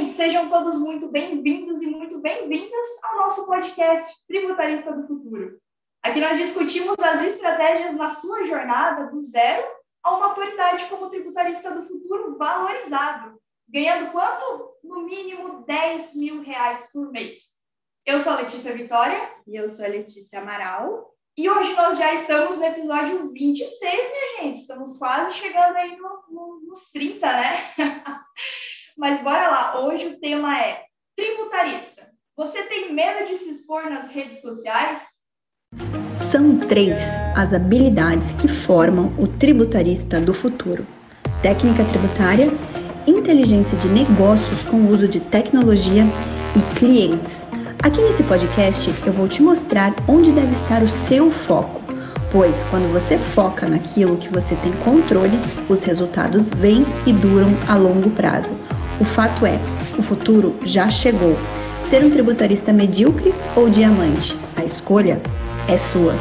gente, sejam todos muito bem-vindos e muito bem-vindas ao nosso podcast Tributarista do Futuro. Aqui nós discutimos as estratégias na sua jornada do zero a uma autoridade como tributarista do futuro valorizado, ganhando quanto? No mínimo 10 mil reais por mês. Eu sou a Letícia Vitória. E eu sou a Letícia Amaral. E hoje nós já estamos no episódio 26, minha gente. Estamos quase chegando aí no, no, nos 30, né? Mas bora lá. Hoje o tema é tributarista. Você tem medo de se expor nas redes sociais? São três as habilidades que formam o tributarista do futuro: técnica tributária, inteligência de negócios com uso de tecnologia e clientes. Aqui nesse podcast eu vou te mostrar onde deve estar o seu foco, pois quando você foca naquilo que você tem controle, os resultados vêm e duram a longo prazo. O fato é, o futuro já chegou. Ser um tributarista medíocre ou diamante? A escolha é sua.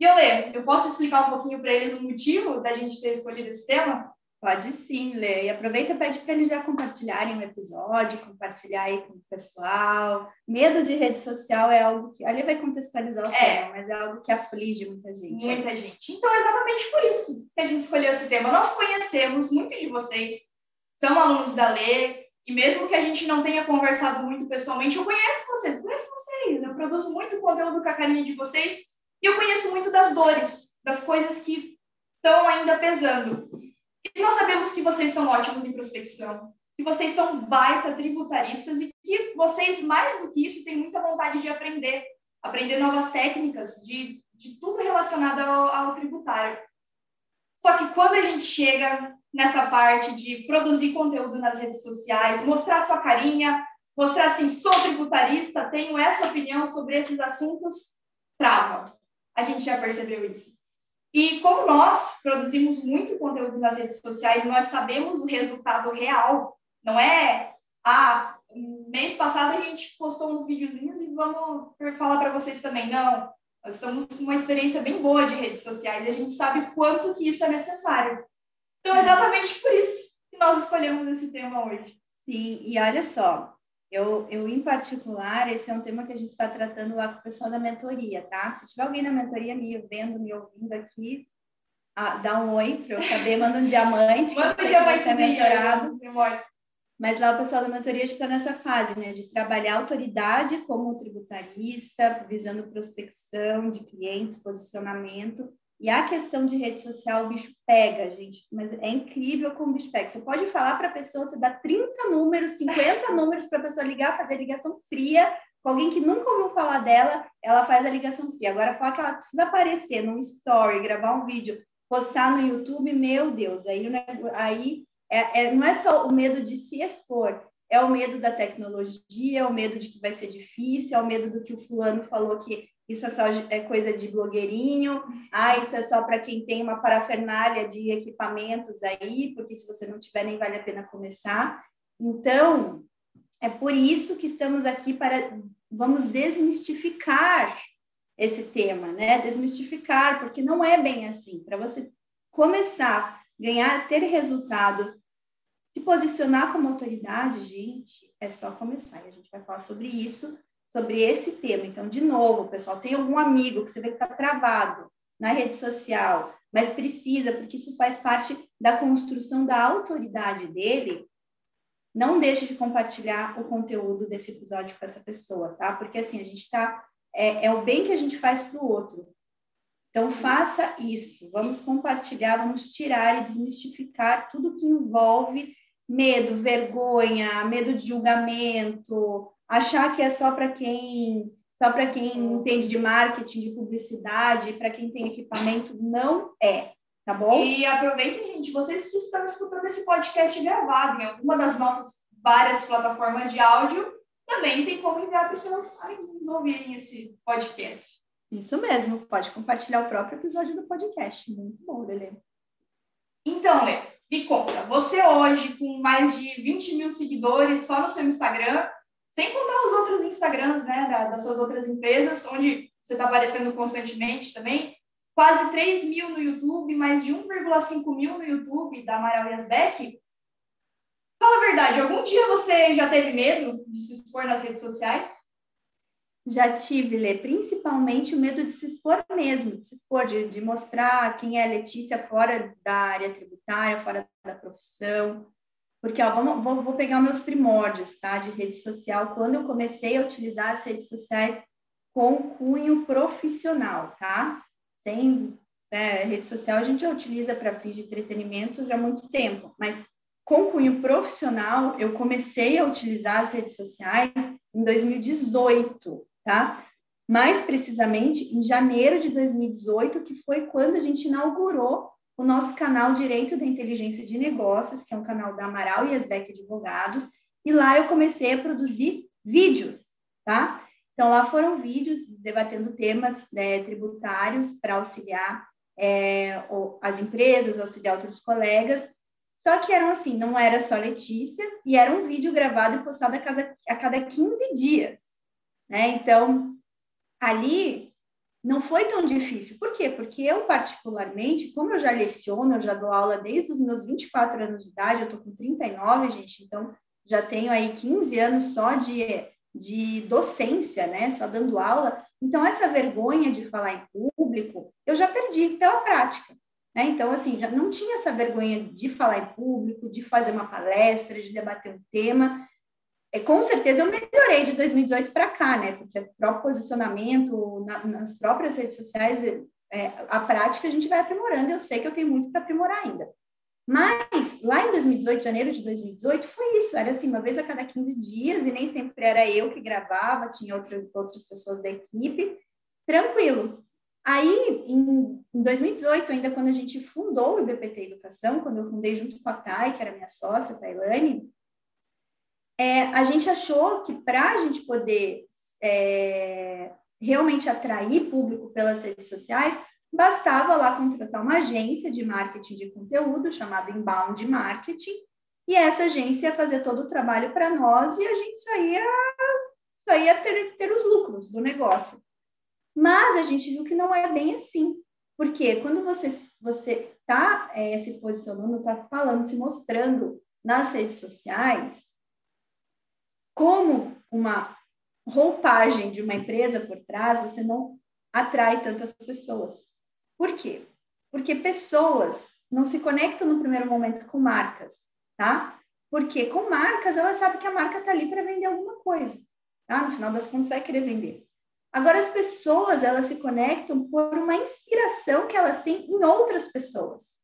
Violê, eu posso explicar um pouquinho para eles o motivo da gente ter escolhido esse tema? Pode sim, Lê. E aproveita e pede para eles já compartilharem o episódio, compartilhar aí com o pessoal. Medo de rede social é algo que. Ali vai contextualizar o é. tema, mas é algo que aflige muita gente. Muita gente. Então, é exatamente por isso que a gente escolheu esse tema. Nós conhecemos muitos de vocês, são alunos da Lê, e mesmo que a gente não tenha conversado muito pessoalmente, eu conheço vocês, conheço vocês. Eu produzo muito conteúdo com a carinha de vocês e eu conheço muito das dores, das coisas que estão ainda pesando. E nós sabemos que vocês são ótimos em prospecção, que vocês são baita tributaristas e que vocês, mais do que isso, têm muita vontade de aprender, aprender novas técnicas, de, de tudo relacionado ao, ao tributário. Só que quando a gente chega nessa parte de produzir conteúdo nas redes sociais, mostrar sua carinha, mostrar assim, sou tributarista, tenho essa opinião sobre esses assuntos, trava. A gente já percebeu isso. E como nós produzimos muito conteúdo nas redes sociais, nós sabemos o resultado real. Não é, ah, mês passado a gente postou uns videozinhos e vamos falar para vocês também. Não, nós estamos com uma experiência bem boa de redes sociais e a gente sabe quanto que isso é necessário. Então, exatamente por isso que nós escolhemos esse tema hoje. Sim, e olha só, eu, eu, em particular, esse é um tema que a gente está tratando lá com o pessoal da mentoria, tá? Se tiver alguém na mentoria me vendo, me ouvindo aqui, ah, dá um oi para eu saber, manda um diamante. Manda um diamante ser mentorado. Mas lá o pessoal da mentoria está nessa fase, né, de trabalhar a autoridade como tributarista, visando prospecção de clientes, posicionamento e a questão de rede social, o bicho pega, gente. Mas é incrível como o bicho pega. Você pode falar para a pessoa, você dá 30 números, 50 números para a pessoa ligar, fazer ligação fria com alguém que nunca ouviu falar dela, ela faz a ligação fria. Agora, falar que ela precisa aparecer num story, gravar um vídeo, postar no YouTube, meu Deus, aí, aí é, é, não é só o medo de se expor, é o medo da tecnologia, é o medo de que vai ser difícil, é o medo do que o fulano falou que isso é só é coisa de blogueirinho, ah, isso é só para quem tem uma parafernália de equipamentos aí, porque se você não tiver, nem vale a pena começar. Então, é por isso que estamos aqui para vamos desmistificar esse tema, né? Desmistificar, porque não é bem assim. Para você começar, ganhar, ter resultado, se posicionar como autoridade, gente, é só começar. E a gente vai falar sobre isso sobre esse tema. Então, de novo, pessoal, tem algum amigo que você vê que está travado na rede social, mas precisa, porque isso faz parte da construção da autoridade dele, não deixe de compartilhar o conteúdo desse episódio com essa pessoa, tá? Porque assim, a gente está. É, é o bem que a gente faz para o outro. Então, faça isso. Vamos compartilhar, vamos tirar e desmistificar tudo que envolve medo, vergonha, medo de julgamento, achar que é só para quem só para quem entende de marketing, de publicidade, para quem tem equipamento, não é, tá bom? E aproveitem, gente, vocês que estão escutando esse podcast gravado em alguma das nossas várias plataformas de áudio, também tem como enviar para os seus amigos ouvirem esse podcast. Isso mesmo, pode compartilhar o próprio episódio do podcast. Muito bom, Lelê. Então, Lê, me conta, você hoje, com mais de 20 mil seguidores só no seu Instagram, sem contar os outros Instagrams, né, da, das suas outras empresas, onde você está aparecendo constantemente também. Quase 3 mil no YouTube, mais de 1,5 mil no YouTube da Amaral Yasbeck. Fala a verdade, algum dia você já teve medo de se expor nas redes sociais? Já tive, Lê, principalmente o medo de se expor mesmo, de se expor, de, de mostrar quem é Letícia fora da área tributária, fora da profissão. Porque, ó, vamos, vou, vou pegar meus primórdios, tá, de rede social. Quando eu comecei a utilizar as redes sociais com cunho profissional, tá? Sem né, rede social, a gente já utiliza para fins de entretenimento já há muito tempo, mas com cunho profissional, eu comecei a utilizar as redes sociais em 2018, tá? Mais precisamente em janeiro de 2018, que foi quando a gente inaugurou o nosso canal Direito da Inteligência de Negócios, que é um canal da Amaral e Asbeck Advogados, e lá eu comecei a produzir vídeos, tá? Então, lá foram vídeos debatendo temas né, tributários para auxiliar é, as empresas, auxiliar outros colegas, só que eram assim, não era só Letícia, e era um vídeo gravado e postado a cada, a cada 15 dias, né? Então, ali não foi tão difícil. Por quê? Porque eu, particularmente, como eu já leciono, eu já dou aula desde os meus 24 anos de idade, eu tô com 39, gente, então já tenho aí 15 anos só de, de docência, né? Só dando aula. Então, essa vergonha de falar em público, eu já perdi pela prática. Né? Então, assim, já não tinha essa vergonha de falar em público, de fazer uma palestra, de debater um tema. É, com certeza eu melhorei de 2018 para cá, né? Porque o próprio posicionamento na, nas próprias redes sociais, é, a prática a gente vai aprimorando. Eu sei que eu tenho muito para aprimorar ainda. Mas lá em 2018, janeiro de 2018, foi isso. Era assim, uma vez a cada 15 dias, e nem sempre era eu que gravava, tinha outra, outras pessoas da equipe. Tranquilo. Aí, em, 2018, ainda quando a gente fundou o IBPT Educação, quando eu fundei junto com a Thay, que era minha sócia, a Tailane, é, a gente achou que para a gente poder é, realmente atrair público pelas redes sociais, bastava lá contratar uma agência de marketing de conteúdo chamada Inbound Marketing, e essa agência ia fazer todo o trabalho para nós e a gente só ia, só ia ter, ter os lucros do negócio. Mas a gente viu que não é bem assim. Porque quando você você está é, se posicionando, está falando, se mostrando nas redes sociais como uma roupagem de uma empresa por trás, você não atrai tantas pessoas. Por quê? Porque pessoas não se conectam no primeiro momento com marcas, tá? Porque com marcas, ela sabe que a marca está ali para vender alguma coisa, tá? No final das contas, vai querer vender. Agora, as pessoas, elas se conectam por uma inspiração que elas têm em outras pessoas.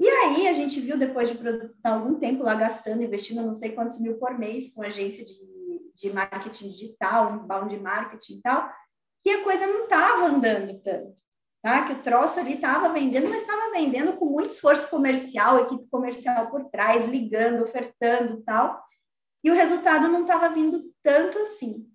E aí, a gente viu, depois de estar algum tempo lá gastando, investindo não sei quantos mil por mês com agência de, de marketing digital, inbound marketing e tal, que a coisa não estava andando tanto. Tá? Que o troço ali estava vendendo, mas estava vendendo com muito esforço comercial, equipe comercial por trás, ligando, ofertando tal. E o resultado não estava vindo tanto assim.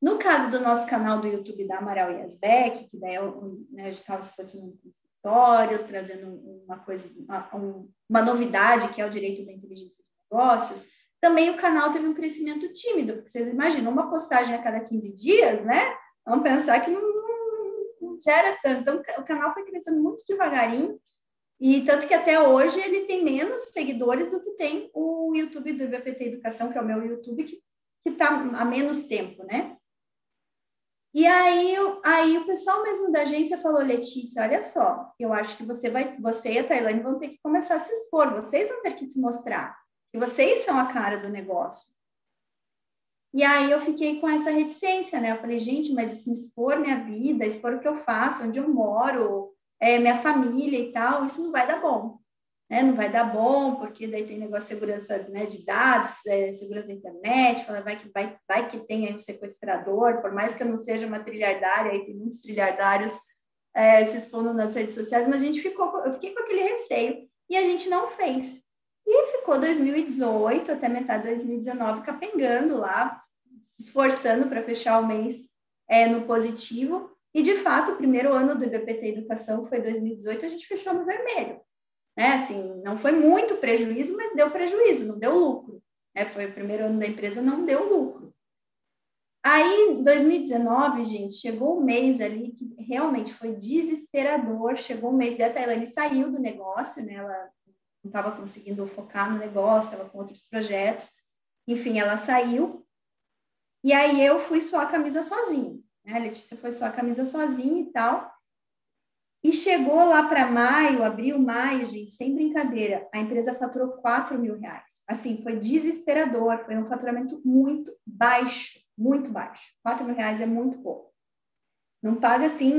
No caso do nosso canal do YouTube da Amaral Yasbeck, que daí eu, né, a gente estava se posicionando no escritório, trazendo uma coisa, uma, uma, novidade que é o direito da inteligência de negócios, também o canal teve um crescimento tímido, porque vocês imaginam, uma postagem a cada 15 dias, né? Vamos pensar que não, não, não gera tanto. Então, o canal foi crescendo muito devagarinho, e tanto que até hoje ele tem menos seguidores do que tem o YouTube do IBPT Educação, que é o meu YouTube, que está há menos tempo, né? E aí, aí o pessoal mesmo da agência falou, Letícia, olha só, eu acho que você vai, você e a Tailândia vão ter que começar a se expor, vocês vão ter que se mostrar, que vocês são a cara do negócio. E aí eu fiquei com essa reticência, né? Eu falei, gente, mas isso me expor minha vida, expor o que eu faço, onde eu moro, é, minha família e tal, isso não vai dar bom né, não vai dar bom, porque daí tem negócio de segurança né, de dados, é, segurança da internet, fala, vai que, vai, vai que tem aí um sequestrador, por mais que eu não seja uma trilhardária, aí tem muitos trilhardários é, se expondo nas redes sociais, mas a gente ficou, eu fiquei com aquele receio e a gente não fez. E ficou 2018 até metade de 2019 capengando lá, se esforçando para fechar o mês é, no positivo. E, de fato, o primeiro ano do IBPT Educação foi 2018, a gente fechou no vermelho né? Assim, não foi muito prejuízo, mas deu prejuízo, não deu lucro. Né? Foi o primeiro ano da empresa, não deu lucro. Aí, 2019, gente, chegou um mês ali que realmente foi desesperador. Chegou um mês, da Tailândia saiu do negócio, né? Ela não estava conseguindo focar no negócio, estava com outros projetos. Enfim, ela saiu. E aí eu fui só a camisa sozinha. Né? A Letícia foi só a camisa sozinha e tal. E chegou lá para maio, abril, maio, gente, sem brincadeira, a empresa faturou 4 mil reais. Assim, foi desesperador, foi um faturamento muito baixo, muito baixo. 4 mil reais é muito pouco. Não paga assim,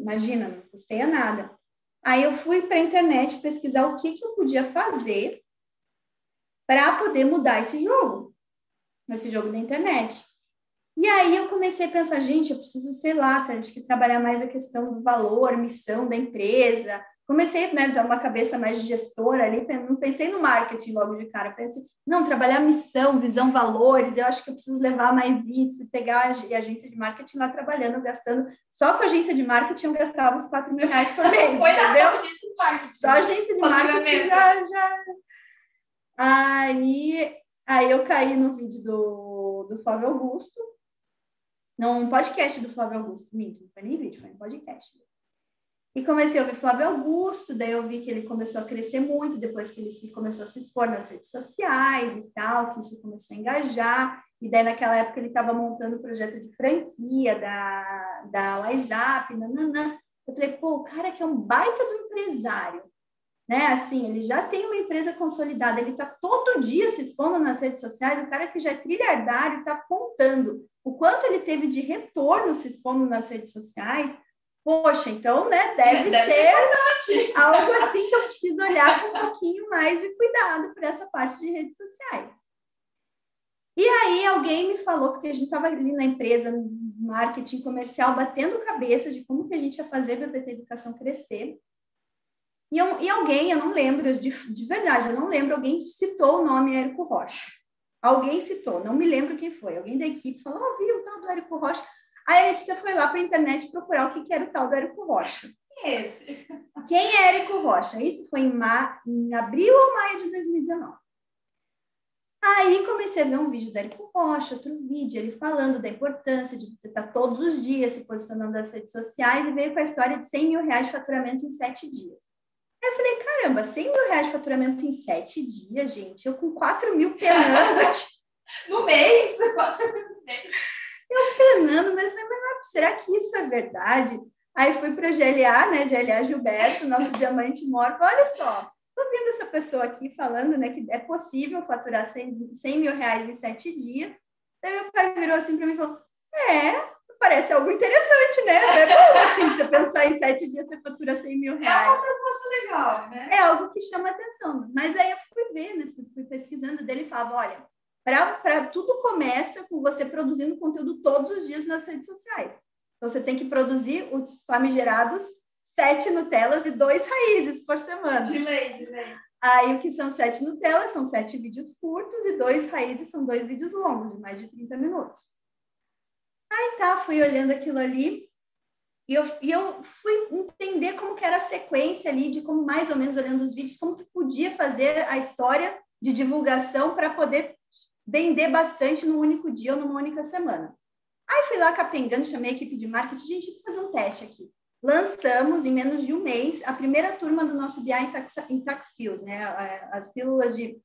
imagina, não custeia nada. Aí eu fui para a internet pesquisar o que, que eu podia fazer para poder mudar esse jogo, esse jogo da internet. E aí eu comecei a pensar, gente, eu preciso, sei lá, acho que trabalhar mais a questão do valor, missão da empresa. Comecei, né, de uma cabeça mais de gestora ali, não pensei no marketing logo de cara, pensei, não, trabalhar missão, visão, valores, eu acho que eu preciso levar mais isso, pegar a agência de marketing lá trabalhando, gastando, só com a agência de marketing eu gastava uns 4 mil reais por mês, Foi entendeu? agência de marketing. Só a agência de marketing já, já... Aí, aí eu caí no vídeo do, do Flávio Augusto, num podcast do Flávio Augusto, minto, não foi nem vídeo, foi um podcast. E comecei a ouvir Flávio Augusto, daí eu vi que ele começou a crescer muito, depois que ele se, começou a se expor nas redes sociais e tal, que isso começou a engajar, e daí naquela época ele estava montando o projeto de franquia da, da WhatsApp, nananã. Eu falei, pô, o cara que é um baita do empresário, né? Assim, ele já tem uma empresa consolidada, ele está todo dia se expondo nas redes sociais, o cara que já é trilhardário está apontando o quanto ele teve de retorno se expondo nas redes sociais. Poxa, então, né, deve, Deve ser ser algo assim que eu preciso olhar com um pouquinho mais de cuidado para essa parte de redes sociais. E aí alguém me falou, porque a gente estava ali na empresa, no marketing comercial, batendo cabeça de como que a gente ia fazer a BPT Educação crescer. E, eu, e alguém, eu não lembro, de, de verdade, eu não lembro, alguém citou o nome Érico Rocha. Alguém citou, não me lembro quem foi. Alguém da equipe falou, oh, viu o tal do Érico Rocha. Aí a Letícia foi lá para a internet procurar o que, que era o tal do Érico Rocha. Quem é esse? Quem é Érico Rocha? Isso foi em, ma... em abril ou maio de 2019. Aí comecei a ver um vídeo do Érico Rocha, outro vídeo, ele falando da importância de você estar todos os dias se posicionando nas redes sociais e veio com a história de 100 mil reais de faturamento em sete dias. Aí eu falei, caramba, 100 mil reais de faturamento em sete dias, gente, eu com 4 mil penando. No mês? Quatro mil no mês. eu penando, mas, falei, mas será que isso é verdade? Aí fui para o GLA, né, GLA Gilberto, nosso diamante mor, olha só, tô vendo essa pessoa aqui falando, né, que é possível faturar 100, 100 mil reais em sete dias. Daí meu pai virou assim para mim e falou, é, parece algo interessante, né? É bom, assim, você pensar em sete dias, você fatura 100 mil É reais. uma proposta legal, né? É algo que chama atenção. Mas aí eu fui ver, né? Fui, fui pesquisando dele e falava, olha, para tudo começa com você produzindo conteúdo todos os dias nas redes sociais. Então, você tem que produzir os famigerados sete Nutelas e dois raízes por semana. De lei, de lei. Aí, o que são sete Nutelas? São sete vídeos curtos e dois raízes são dois vídeos longos, de mais de 30 minutos. Aí tá, fui olhando aquilo ali e eu, e eu fui entender como que era a sequência ali, de como mais ou menos olhando os vídeos, como que podia fazer a história de divulgação para poder vender bastante num único dia ou numa única semana. Aí fui lá capengando, chamei a equipe de marketing, gente, vou fazer um teste aqui. Lançamos em menos de um mês a primeira turma do nosso BI em Tax, em tax Field, né? As pílulas de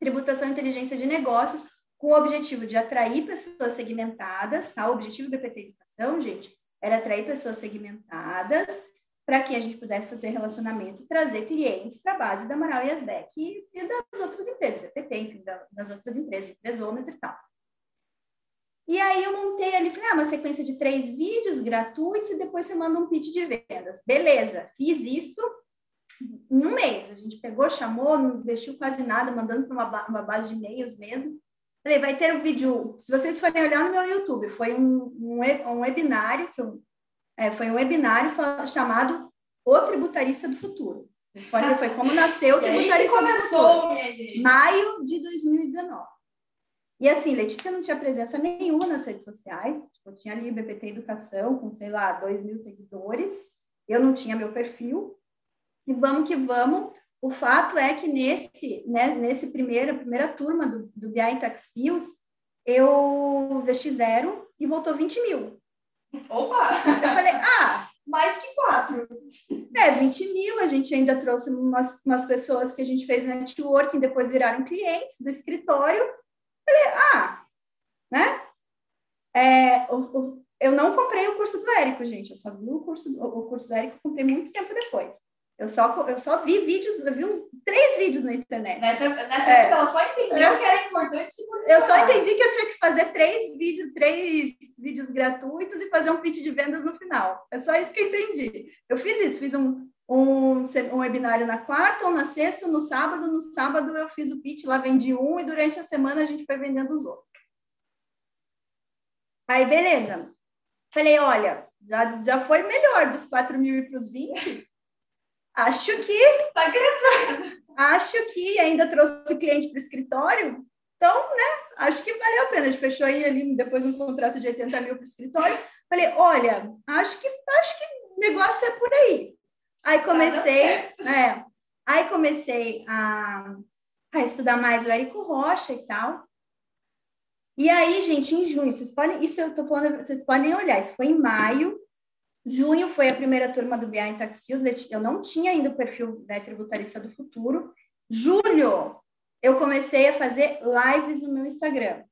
tributação e inteligência de negócios, com o objetivo de atrair pessoas segmentadas, tá? O objetivo do BPT Educação, gente, era atrair pessoas segmentadas para que a gente pudesse fazer relacionamento e trazer clientes para a base da Amaral e Asbec e, e das outras empresas, BPT, enfim, das outras empresas, empresômetro e tal. E aí eu montei ali, falei, ah, uma sequência de três vídeos gratuitos e depois você manda um pitch de vendas. Beleza, fiz isso em um mês. A gente pegou, chamou, não investiu quase nada, mandando para uma, uma base de e-mails mesmo. Falei, vai ter um vídeo, se vocês forem olhar no meu YouTube, foi um, um, um webinário, que eu, é, foi um webinário chamado O Tributarista do Futuro. Podem foi como nasceu o Tributarista começou, do Futuro. Maio de 2019. E assim, Letícia não tinha presença nenhuma nas redes sociais. Tipo, eu tinha ali BPT Educação, com, sei lá, 2 mil seguidores. Eu não tinha meu perfil. E vamos que vamos. O fato é que nesse, né, nesse primeira, primeira turma do, do BI Tax Fios, eu vesti zero e voltou 20 mil. Opa! Eu falei, ah, mais que quatro. É, 20 mil, a gente ainda trouxe umas, umas pessoas que a gente fez networking, depois viraram clientes do escritório. Falei, ah, né? É, o, o, eu não comprei o curso do Érico, gente. Eu só vi o curso, o curso do Érico, comprei muito tempo depois. Eu só, eu só vi vídeos, eu vi uns, três vídeos na internet. Nessa, nessa é. época ela só entendeu é. que era importante se posicionar. Eu só entendi que eu tinha que fazer três vídeos, três vídeos gratuitos e fazer um pitch de vendas no final. É só isso que eu entendi. Eu fiz isso, fiz um, um, um webinário na quarta ou na sexta, no sábado. No sábado eu fiz o pitch, lá vendi um e durante a semana a gente foi vendendo os outros. Aí, beleza. Falei, olha, já, já foi melhor dos 4 mil e para os 20. Acho que. Tá crescendo. Acho que ainda trouxe cliente para o escritório. Então, né? Acho que valeu a pena. A gente fechou aí ali depois um contrato de 80 mil para o escritório. Falei, olha, acho que acho que negócio é por aí. Aí comecei, é, aí comecei a, a estudar mais o Érico Rocha e tal. E aí, gente, em junho, vocês podem, isso eu tô falando, vocês podem olhar, isso foi em maio, Junho foi a primeira turma do BI em Tax Skills. Eu não tinha ainda o perfil né, tributarista do futuro. Julho, eu comecei a fazer lives no meu Instagram.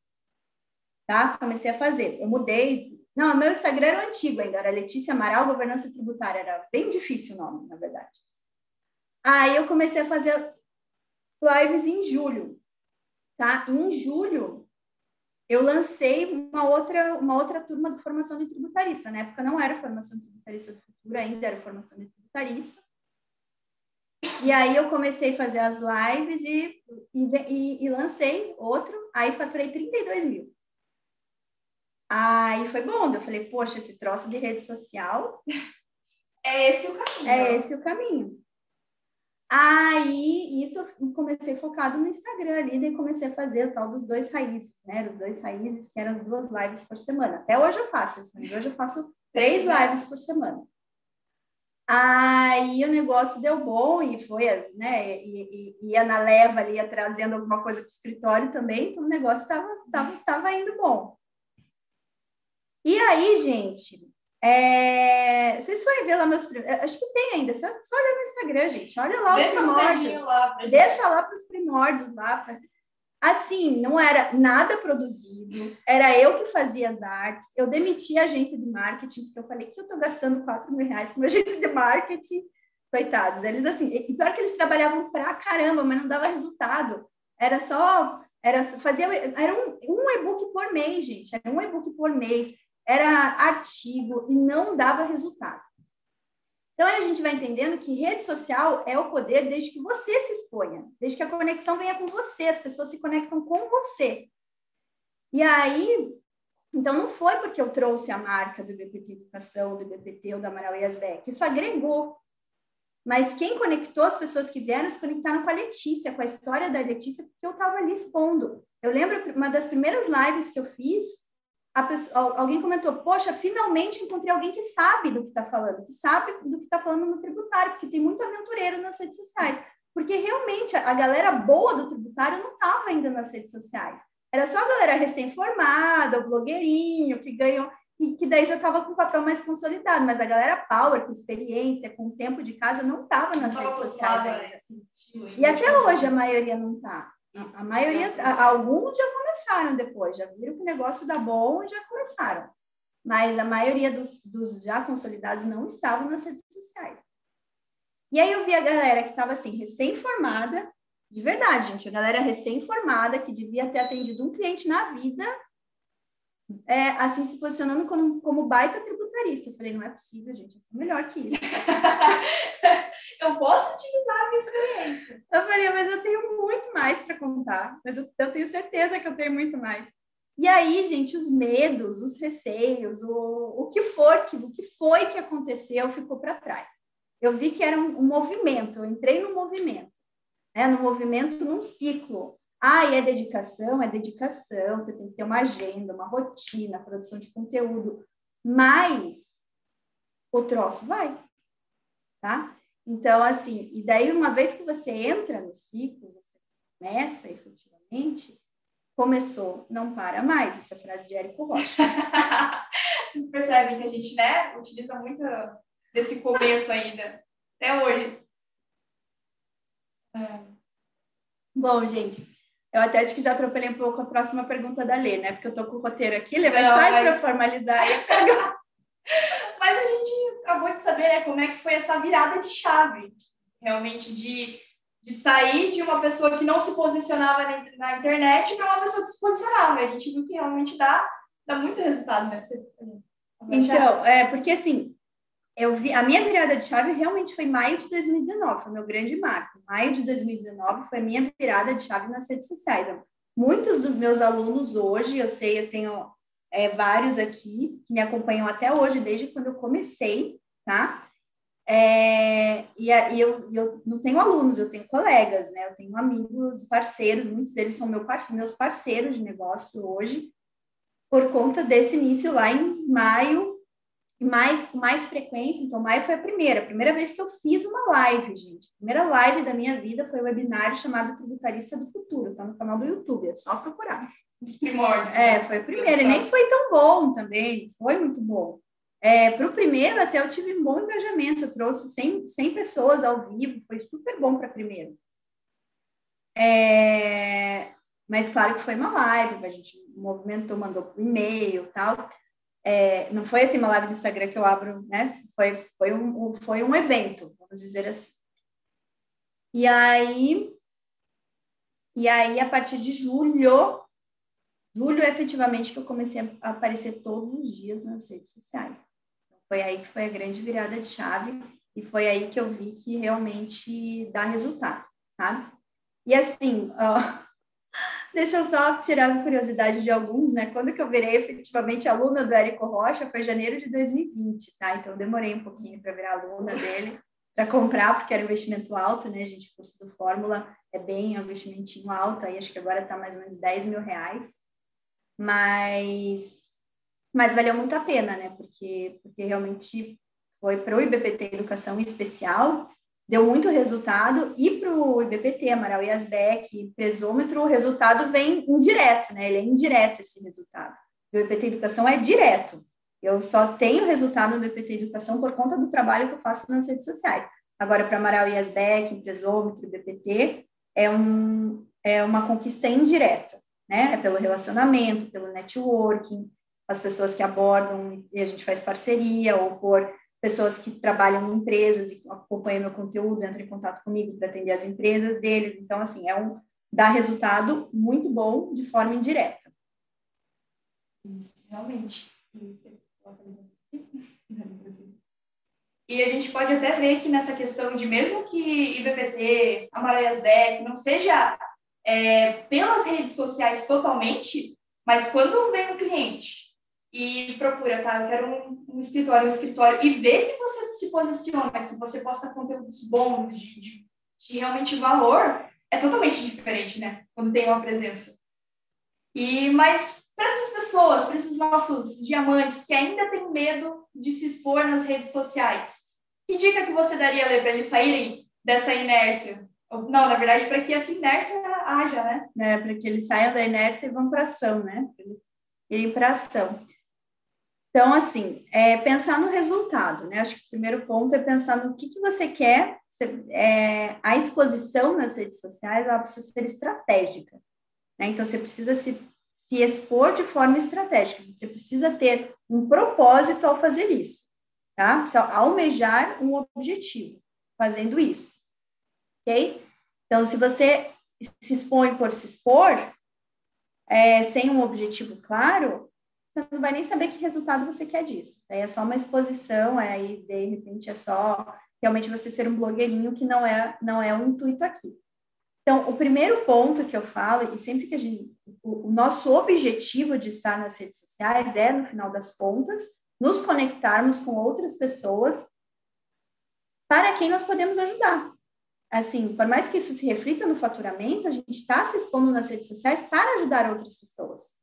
Tá? Comecei a fazer. Eu mudei. Não, meu Instagram era antigo ainda, era Letícia Amaral, Governança Tributária. Era bem difícil o nome, na verdade. Aí eu comecei a fazer lives em julho. Tá? Em julho, eu lancei uma outra, uma outra turma de formação de tributarista. Na época não era formação de tributarista do futuro, ainda era formação de tributarista. E aí eu comecei a fazer as lives e, e, e, lancei outro, aí faturei 32 mil. Aí foi bom, eu falei, poxa, esse troço de rede social. É esse o caminho. É esse o caminho. Aí, isso eu comecei focado no Instagram ali, daí comecei a fazer o tal dos dois raízes, né? Os dois raízes, que eram as duas lives por semana. Até hoje eu faço isso, hoje eu faço três lives por semana. Aí o negócio deu bom e foi, né? E, e, ia na leva ali, ia trazendo alguma coisa para o escritório também, então o negócio estava tava, tava indo bom. E aí, gente, é, vocês forem ver lá meus primórdios, acho que tem ainda, só, só olha no Instagram, gente, olha lá os primórdios. Lá Desça lá para os primórdios lá. Pra... Assim, não era nada produzido, era eu que fazia as artes, eu demiti a agência de marketing, porque eu falei que eu estou gastando 4 mil reais com a agência de marketing, coitados, eles assim, e pior que eles trabalhavam pra caramba, mas não dava resultado, era só, era, fazia, era um, um e-book por mês, gente, era um e-book por mês, era artigo e não dava resultado. Então, a gente vai entendendo que rede social é o poder desde que você se exponha, desde que a conexão venha com você, as pessoas se conectam com você. E aí, então não foi porque eu trouxe a marca do BPT Educação, do BPT ou da Amaral Yasbeck, isso agregou. Mas quem conectou as pessoas que vieram se conectaram com a Letícia, com a história da Letícia, porque eu estava ali expondo. Eu lembro uma das primeiras lives que eu fiz, pessoa, alguém comentou, poxa, finalmente encontrei alguém que sabe do que está falando, que sabe do que está falando no tributário, porque tem muito aventureiro nas redes sociais. Porque realmente a galera boa do tributário não estava ainda nas redes sociais. Era só a galera recém-formada, o blogueirinho, que ganhou, e que daí já estava com o papel mais consolidado, mas a galera power, com experiência, com tempo de casa, não estava nas redes sociais ainda. E até hoje a maioria não está. A maioria, alguns já começaram depois, já viram que o negócio dá bom e já começaram. Mas a maioria dos, dos já consolidados não estavam nas redes sociais. E aí eu vi a galera que estava assim, recém-formada, de verdade, gente, a galera recém-formada, que devia ter atendido um cliente na vida, é, assim, se posicionando como, como baita tributarista. Eu falei, não é possível, gente, eu sou melhor que isso. eu posso utilizar a minha experiência. Eu falei, mas eu tenho muito mais para contar, mas eu, eu, tenho certeza que eu tenho muito mais. E aí, gente, os medos, os receios, o, o que for, que, o que foi que aconteceu ficou para trás. Eu vi que era um, um movimento, eu entrei no movimento, né, no movimento, num ciclo ah, e é dedicação, é dedicação, você tem que ter uma agenda, uma rotina, produção de conteúdo, mas o troço vai, tá? Então, assim, e daí uma vez que você entra no ciclo, você começa efetivamente, começou, não para mais. Isso é frase de Érico Rocha. Vocês percebem que a gente, né, utiliza muito desse começo ainda, até hoje. É. Bom, gente, eu até acho que já atropelei um pouco a próxima pergunta da Lê, né? Porque eu tô com o roteiro aqui, Lê, mas faz para formalizar Mas a gente acabou de saber, né, como é que foi essa virada de chave, realmente, de, de sair de uma pessoa que não se posicionava na, na internet para uma pessoa que se posicionava. A gente viu que realmente dá, dá muito resultado, né? Você, então, é, porque assim, eu vi, a minha virada de chave realmente foi maio de 2019, foi meu grande marco. Maio de 2019 foi a minha virada de chave nas redes sociais. Muitos dos meus alunos hoje, eu sei, eu tenho é, vários aqui que me acompanham até hoje, desde quando eu comecei, tá? É, e, e eu, eu, não tenho alunos, eu tenho colegas, né? Eu tenho amigos, parceiros, muitos deles são meu parce meus parceiros de negócio hoje, por conta desse início lá em maio mais com mais frequência. Então, maio foi a primeira, a primeira vez que eu fiz uma live, gente. A primeira live da minha vida foi o um webinário chamado Tributarista do Futuro, tá no canal do YouTube, é só procurar. Os primórdios. É, foi a primeira, e nem foi tão bom também, foi muito bom. É, para o primeiro, até eu tive um bom engajamento, eu trouxe 100, 100 pessoas ao vivo, foi super bom para primeiro. É, mas claro que foi uma live, a gente movimentou, mandou e-mail tal. É, não foi assim uma live do Instagram que eu abro, né? Foi, foi, um, foi um evento, vamos dizer assim. E aí, e aí, a partir de julho, julho efetivamente que eu comecei a aparecer todos os dias nas redes sociais. Foi aí que foi a grande virada de chave e foi aí que eu vi que realmente dá resultado, sabe? E assim, ó, Deixa eu só tirar a curiosidade de alguns, né? Quando que eu virei efetivamente aluna do Érico Rocha foi janeiro de 2020, tá? Então demorei um pouquinho para virar aluna dele, para comprar, porque era um investimento alto, né, gente? O custo do Fórmula é bem é um investimentinho alto, aí acho que agora está mais ou menos 10 mil reais. Mas, mas valeu muito a pena, né? Porque, porque realmente foi para o IBPT Educação Especial, deu muito resultado, e para o IBPT, Amaral e Asbeck, presômetro, o resultado vem indireto, né? Ele é indireto esse resultado. O IBPT Educação é direto. Eu só tenho resultado no IBPT Educação por conta do trabalho que eu faço nas redes sociais. Agora, para Amaral e Asbeck, presômetro, IBPT, é, um, é uma conquista indireta, né? É pelo relacionamento, pelo networking, as pessoas que abordam e a gente faz parceria, ou por pessoas que trabalham em empresas e acompanham meu conteúdo, entram em contato comigo para atender as empresas deles. Então, assim, é um dá resultado muito bom de forma indireta. Isso, realmente. E a gente pode até ver que nessa questão de mesmo que IBPT, Amaraias Beck não seja é, pelas redes sociais totalmente, mas quando vem um cliente e procura, tá? Eu quero um, um, escritório, um escritório, e ver que você se posiciona, que você posta conteúdos bons, de, de, de realmente valor, é totalmente diferente, né? Quando tem uma presença. E, mas para essas pessoas, para esses nossos diamantes que ainda têm medo de se expor nas redes sociais, que dica que você daria, para eles saírem dessa inércia? Não, na verdade, para que essa inércia haja, né? É, para que eles saiam da inércia e vão para ação, né? Eles irem para ação. Então, assim, é pensar no resultado, né? Acho que o primeiro ponto é pensar no que, que você quer. Você, é, a exposição nas redes sociais, ela precisa ser estratégica. Né? Então, você precisa se, se expor de forma estratégica. Você precisa ter um propósito ao fazer isso, tá? Precisa almejar um objetivo fazendo isso, ok? Então, se você se expõe por se expor, é, sem um objetivo claro, você não vai nem saber que resultado você quer disso. Daí é só uma exposição, é aí de repente é só realmente você ser um blogueirinho que não é não é o intuito aqui. Então, o primeiro ponto que eu falo, e sempre que a gente. O, o nosso objetivo de estar nas redes sociais é, no final das contas, nos conectarmos com outras pessoas para quem nós podemos ajudar. Assim, por mais que isso se reflita no faturamento, a gente está se expondo nas redes sociais para ajudar outras pessoas.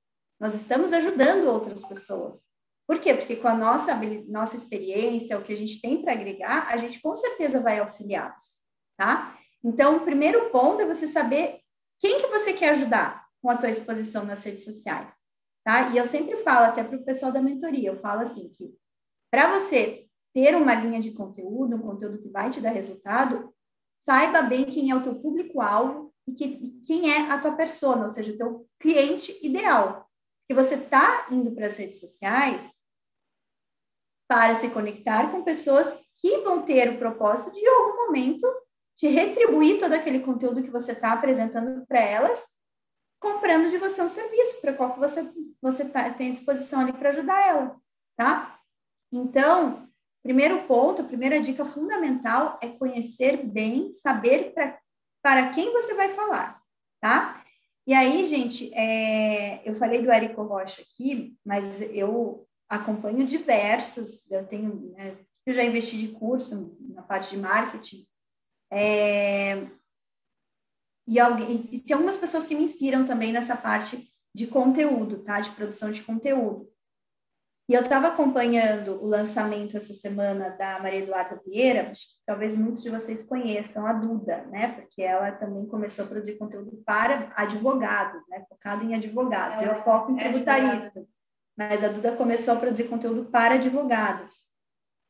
Nós estamos ajudando outras pessoas. Por quê? Porque com a nossa, nossa experiência, o que a gente tem para agregar, a gente com certeza vai auxiliá-los, tá? Então, o primeiro ponto é você saber quem que você quer ajudar com a tua exposição nas redes sociais, tá? E eu sempre falo até para o pessoal da mentoria, eu falo assim que para você ter uma linha de conteúdo, um conteúdo que vai te dar resultado, saiba bem quem é o teu público-alvo e, que, quem é a tua persona, ou seja, o teu cliente ideal. Que você está indo para as redes sociais para se conectar com pessoas que vão ter o propósito de, em algum momento, te retribuir todo aquele conteúdo que você está apresentando para elas, comprando de você um serviço para qual que você, você tá, tem disposição ali para ajudar ela, tá? Então, primeiro ponto, primeira dica fundamental é conhecer bem, saber pra, para quem você vai falar, tá? E aí, gente, é, eu falei do Érico Rocha aqui, mas eu acompanho diversos, eu tenho, né, eu já investi de curso na parte de marketing, é, e, alguém, e tem algumas pessoas que me inspiram também nessa parte de conteúdo, tá? De produção de conteúdo. E eu estava acompanhando o lançamento essa semana da Maria Eduarda Vieira, talvez muitos de vocês conheçam a Duda, né? Porque ela também começou a produzir conteúdo para advogados, né? Focado em advogados. eu é, foco em é tributaristas. Mas a Duda começou a produzir conteúdo para advogados.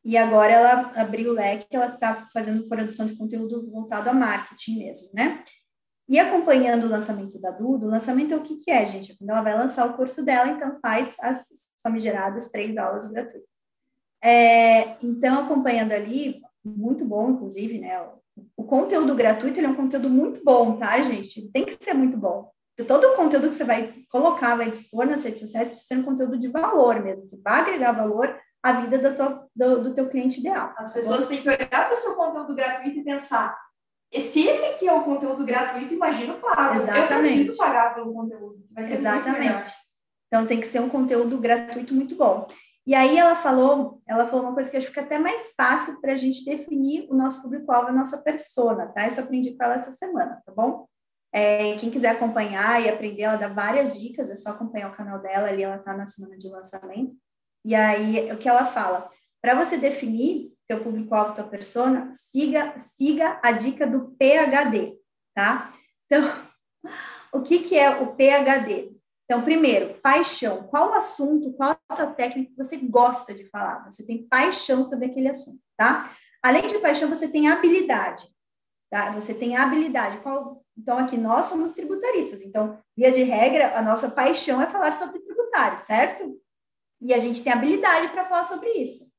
E agora ela abriu o leque, ela está fazendo produção de conteúdo voltado a marketing mesmo, né? E acompanhando o lançamento da Duda, o lançamento é o que, que é, gente? É quando ela vai lançar o curso dela, então faz as famigeradas três aulas gratuitas. É, então, acompanhando ali, muito bom, inclusive, né? O, o conteúdo gratuito ele é um conteúdo muito bom, tá, gente? Tem que ser muito bom. Todo o conteúdo que você vai colocar, vai dispor nas redes sociais, precisa ser um conteúdo de valor mesmo, que vai agregar valor à vida do, tua, do, do teu cliente ideal. As pessoas têm que olhar para o seu conteúdo gratuito e pensar, se esse aqui é o conteúdo gratuito, imagina pago. Exatamente. Eu preciso pagar pelo conteúdo. Vai ser Exatamente. Então tem que ser um conteúdo gratuito muito bom. E aí ela falou, ela falou uma coisa que acho que é até mais fácil para a gente definir o nosso público-alvo, a nossa persona, tá? Isso eu aprendi com ela essa semana, tá bom? É, quem quiser acompanhar e aprender, ela dá várias dicas, é só acompanhar o canal dela, ali ela tá na semana de lançamento. E aí, o que ela fala? Para você definir teu público-alvo, tua persona, siga, siga a dica do PHD, tá? Então, o que, que é o PHD? Então, primeiro, paixão. Qual o assunto, qual a tua técnica que você gosta de falar? Você tem paixão sobre aquele assunto, tá? Além de paixão, você tem habilidade, tá? Você tem habilidade. Qual... Então, aqui, nós somos tributaristas. Então, via de regra, a nossa paixão é falar sobre tributário, certo? E a gente tem habilidade para falar sobre isso.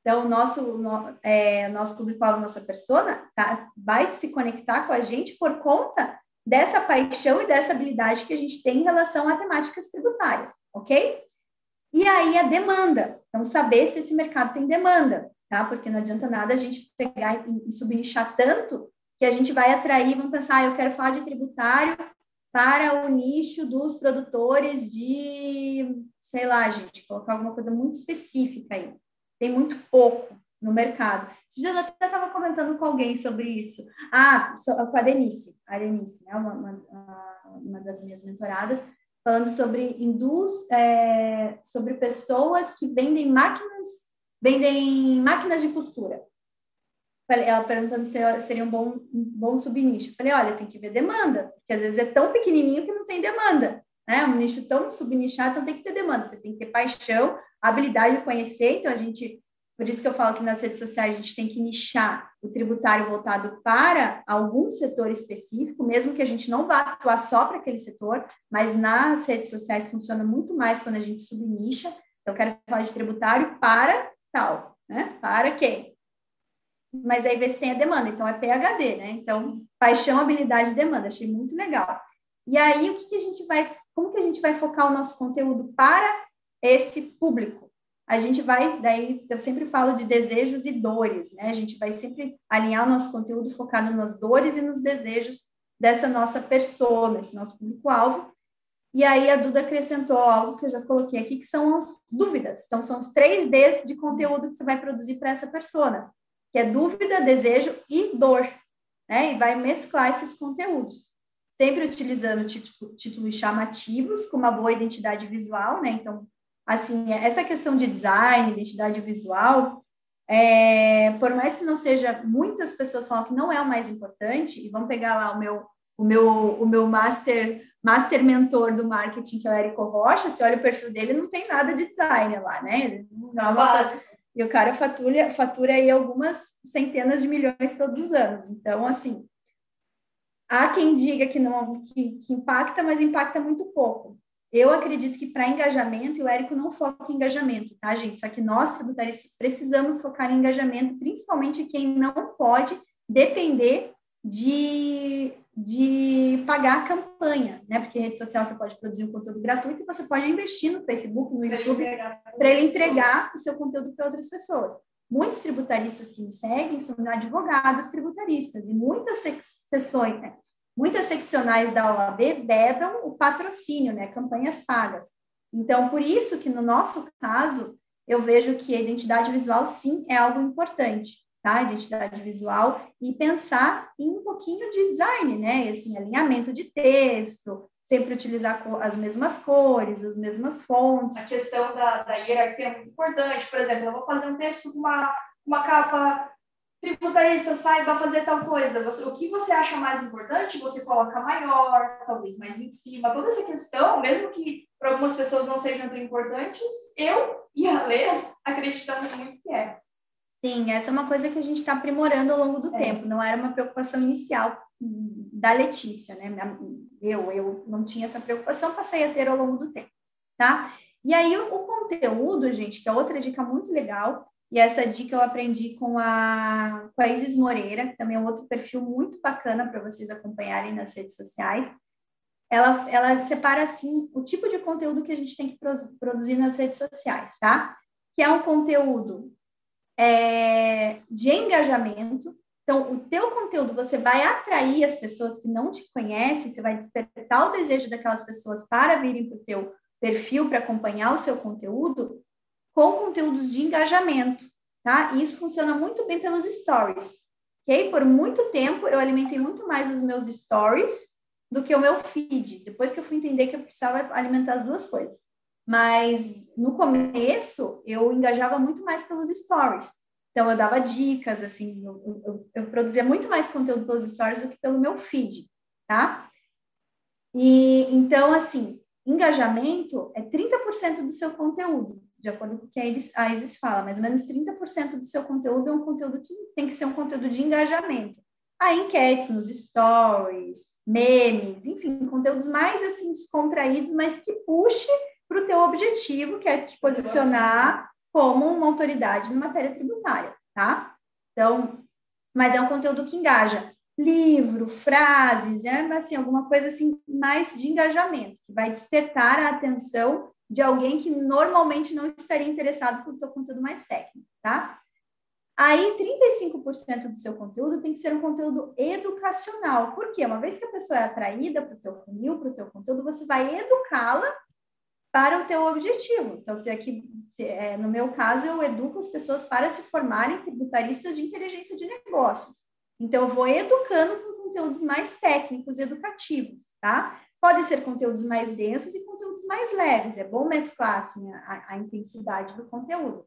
Então, o nosso, no, é, nosso público-alvo, nossa persona, tá, vai se conectar com a gente por conta dessa paixão e dessa habilidade que a gente tem em relação a temáticas tributárias, ok? E aí a demanda. Então, saber se esse mercado tem demanda, tá? Porque não adianta nada a gente pegar e, e subnichar tanto que a gente vai atrair, vamos pensar, ah, eu quero falar de tributário para o nicho dos produtores de, sei lá, gente, colocar alguma coisa muito específica aí tem muito pouco no mercado. Já até estava comentando com alguém sobre isso. Ah, com a Denise, a Denise, né, uma, uma, uma das minhas mentoradas, falando sobre indus, é, sobre pessoas que vendem máquinas, vendem máquinas de costura. Ela perguntando se seria um bom, um bom subnicho. Falei, olha, tem que ver demanda, porque às vezes é tão pequenininho que não tem demanda, né? Um nicho tão subnichado, então tem que ter demanda. Você tem que ter paixão, habilidade de conhecer, então a gente, por isso que eu falo que nas redes sociais a gente tem que nichar o tributário voltado para algum setor específico, mesmo que a gente não vá atuar só para aquele setor, mas nas redes sociais funciona muito mais quando a gente subnicha. Então, eu quero falar de tributário para tal, né? Para quem? Mas aí vê se tem a demanda, então é PHD, né? Então, paixão, habilidade e demanda, achei muito legal. E aí, o que, que a gente vai, como que a gente vai focar o nosso conteúdo para esse público. A gente vai, daí, eu sempre falo de desejos e dores, né? A gente vai sempre alinhar o nosso conteúdo focado nas dores e nos desejos dessa nossa persona, esse nosso público-alvo. E aí a Duda acrescentou algo que eu já coloquei aqui, que são as dúvidas. Então, são os três Ds de conteúdo que você vai produzir para essa persona, que é dúvida, desejo e dor, né? E vai mesclar esses conteúdos sempre utilizando títulos chamativos, com uma boa identidade visual, né? Então, assim, essa questão de design, identidade visual, é, por mais que não seja, muitas pessoas falam que não é o mais importante, e vamos pegar lá o meu, o meu, o meu master, master mentor do marketing, que é o Érico Rocha, você olha o perfil dele, não tem nada de design lá, né? Não é uma, E o cara fatura, fatura aí algumas centenas de milhões todos os anos. Então, assim, há quem diga que não que, que impacta, mas impacta muito pouco. Eu acredito que para engajamento, e o Érico não foca em engajamento, tá, gente? Só que nós, tributaristas, precisamos focar em engajamento, principalmente quem não pode depender de, de pagar a campanha, né? Porque rede social você pode produzir um conteúdo gratuito e você pode investir no Facebook, no YouTube, para ele entregar o seu conteúdo para outras pessoas. Muitos tributaristas que me seguem são advogados tributaristas e muitas sessões, né? Muitas seccionais da OAB vedam o patrocínio, né, campanhas pagas. Então, por isso que no nosso caso, eu vejo que a identidade visual, sim, é algo importante, tá? Identidade visual e pensar em um pouquinho de design, né? Assim, alinhamento de texto, sempre utilizar as mesmas cores, as mesmas fontes. A questão da, da hierarquia é muito importante. Por exemplo, eu vou fazer um texto com uma, uma capa tributarista saiba fazer tal coisa. Você, o que você acha mais importante, você coloca maior, talvez mais em cima. Toda essa questão, mesmo que para algumas pessoas não sejam tão importantes, eu e a Lê acreditamos muito que é. Sim, essa é uma coisa que a gente está aprimorando ao longo do é. tempo. Não era uma preocupação inicial da Letícia, né? Eu, eu não tinha essa preocupação, passei a ter ao longo do tempo, tá? E aí o conteúdo, gente, que é outra dica muito legal, e essa dica eu aprendi com a, com a Isis Moreira, que também é um outro perfil muito bacana para vocês acompanharem nas redes sociais. Ela, ela separa, assim, o tipo de conteúdo que a gente tem que produzir nas redes sociais, tá? Que é um conteúdo é, de engajamento. Então, o teu conteúdo, você vai atrair as pessoas que não te conhecem, você vai despertar o desejo daquelas pessoas para virem para o teu perfil, para acompanhar o seu conteúdo, com conteúdos de engajamento, tá? E isso funciona muito bem pelos stories, ok? Por muito tempo eu alimentei muito mais os meus stories do que o meu feed. Depois que eu fui entender que eu precisava alimentar as duas coisas. Mas no começo eu engajava muito mais pelos stories. Então eu dava dicas, assim, eu, eu, eu produzia muito mais conteúdo pelos stories do que pelo meu feed, tá? E então, assim, engajamento é 30% do seu conteúdo de acordo com o que a Isis fala, mais ou menos 30% do seu conteúdo é um conteúdo que tem que ser um conteúdo de engajamento. Há enquetes nos stories, memes, enfim, conteúdos mais assim descontraídos, mas que puxe para o teu objetivo, que é te posicionar como uma autoridade na matéria tributária, tá? Então, mas é um conteúdo que engaja. Livro, frases, é assim, alguma coisa assim mais de engajamento, que vai despertar a atenção de alguém que normalmente não estaria interessado por seu conteúdo mais técnico, tá? Aí, 35% do seu conteúdo tem que ser um conteúdo educacional. Por quê? Uma vez que a pessoa é atraída para o teu funil, para o teu conteúdo, você vai educá-la para o teu objetivo. Então, se aqui, se, é, no meu caso, eu educo as pessoas para se formarem tributaristas de inteligência de negócios. Então, eu vou educando com conteúdos mais técnicos, educativos, tá? Podem ser conteúdos mais densos e conteúdos mais leves. É bom mesclar assim, a, a intensidade do conteúdo.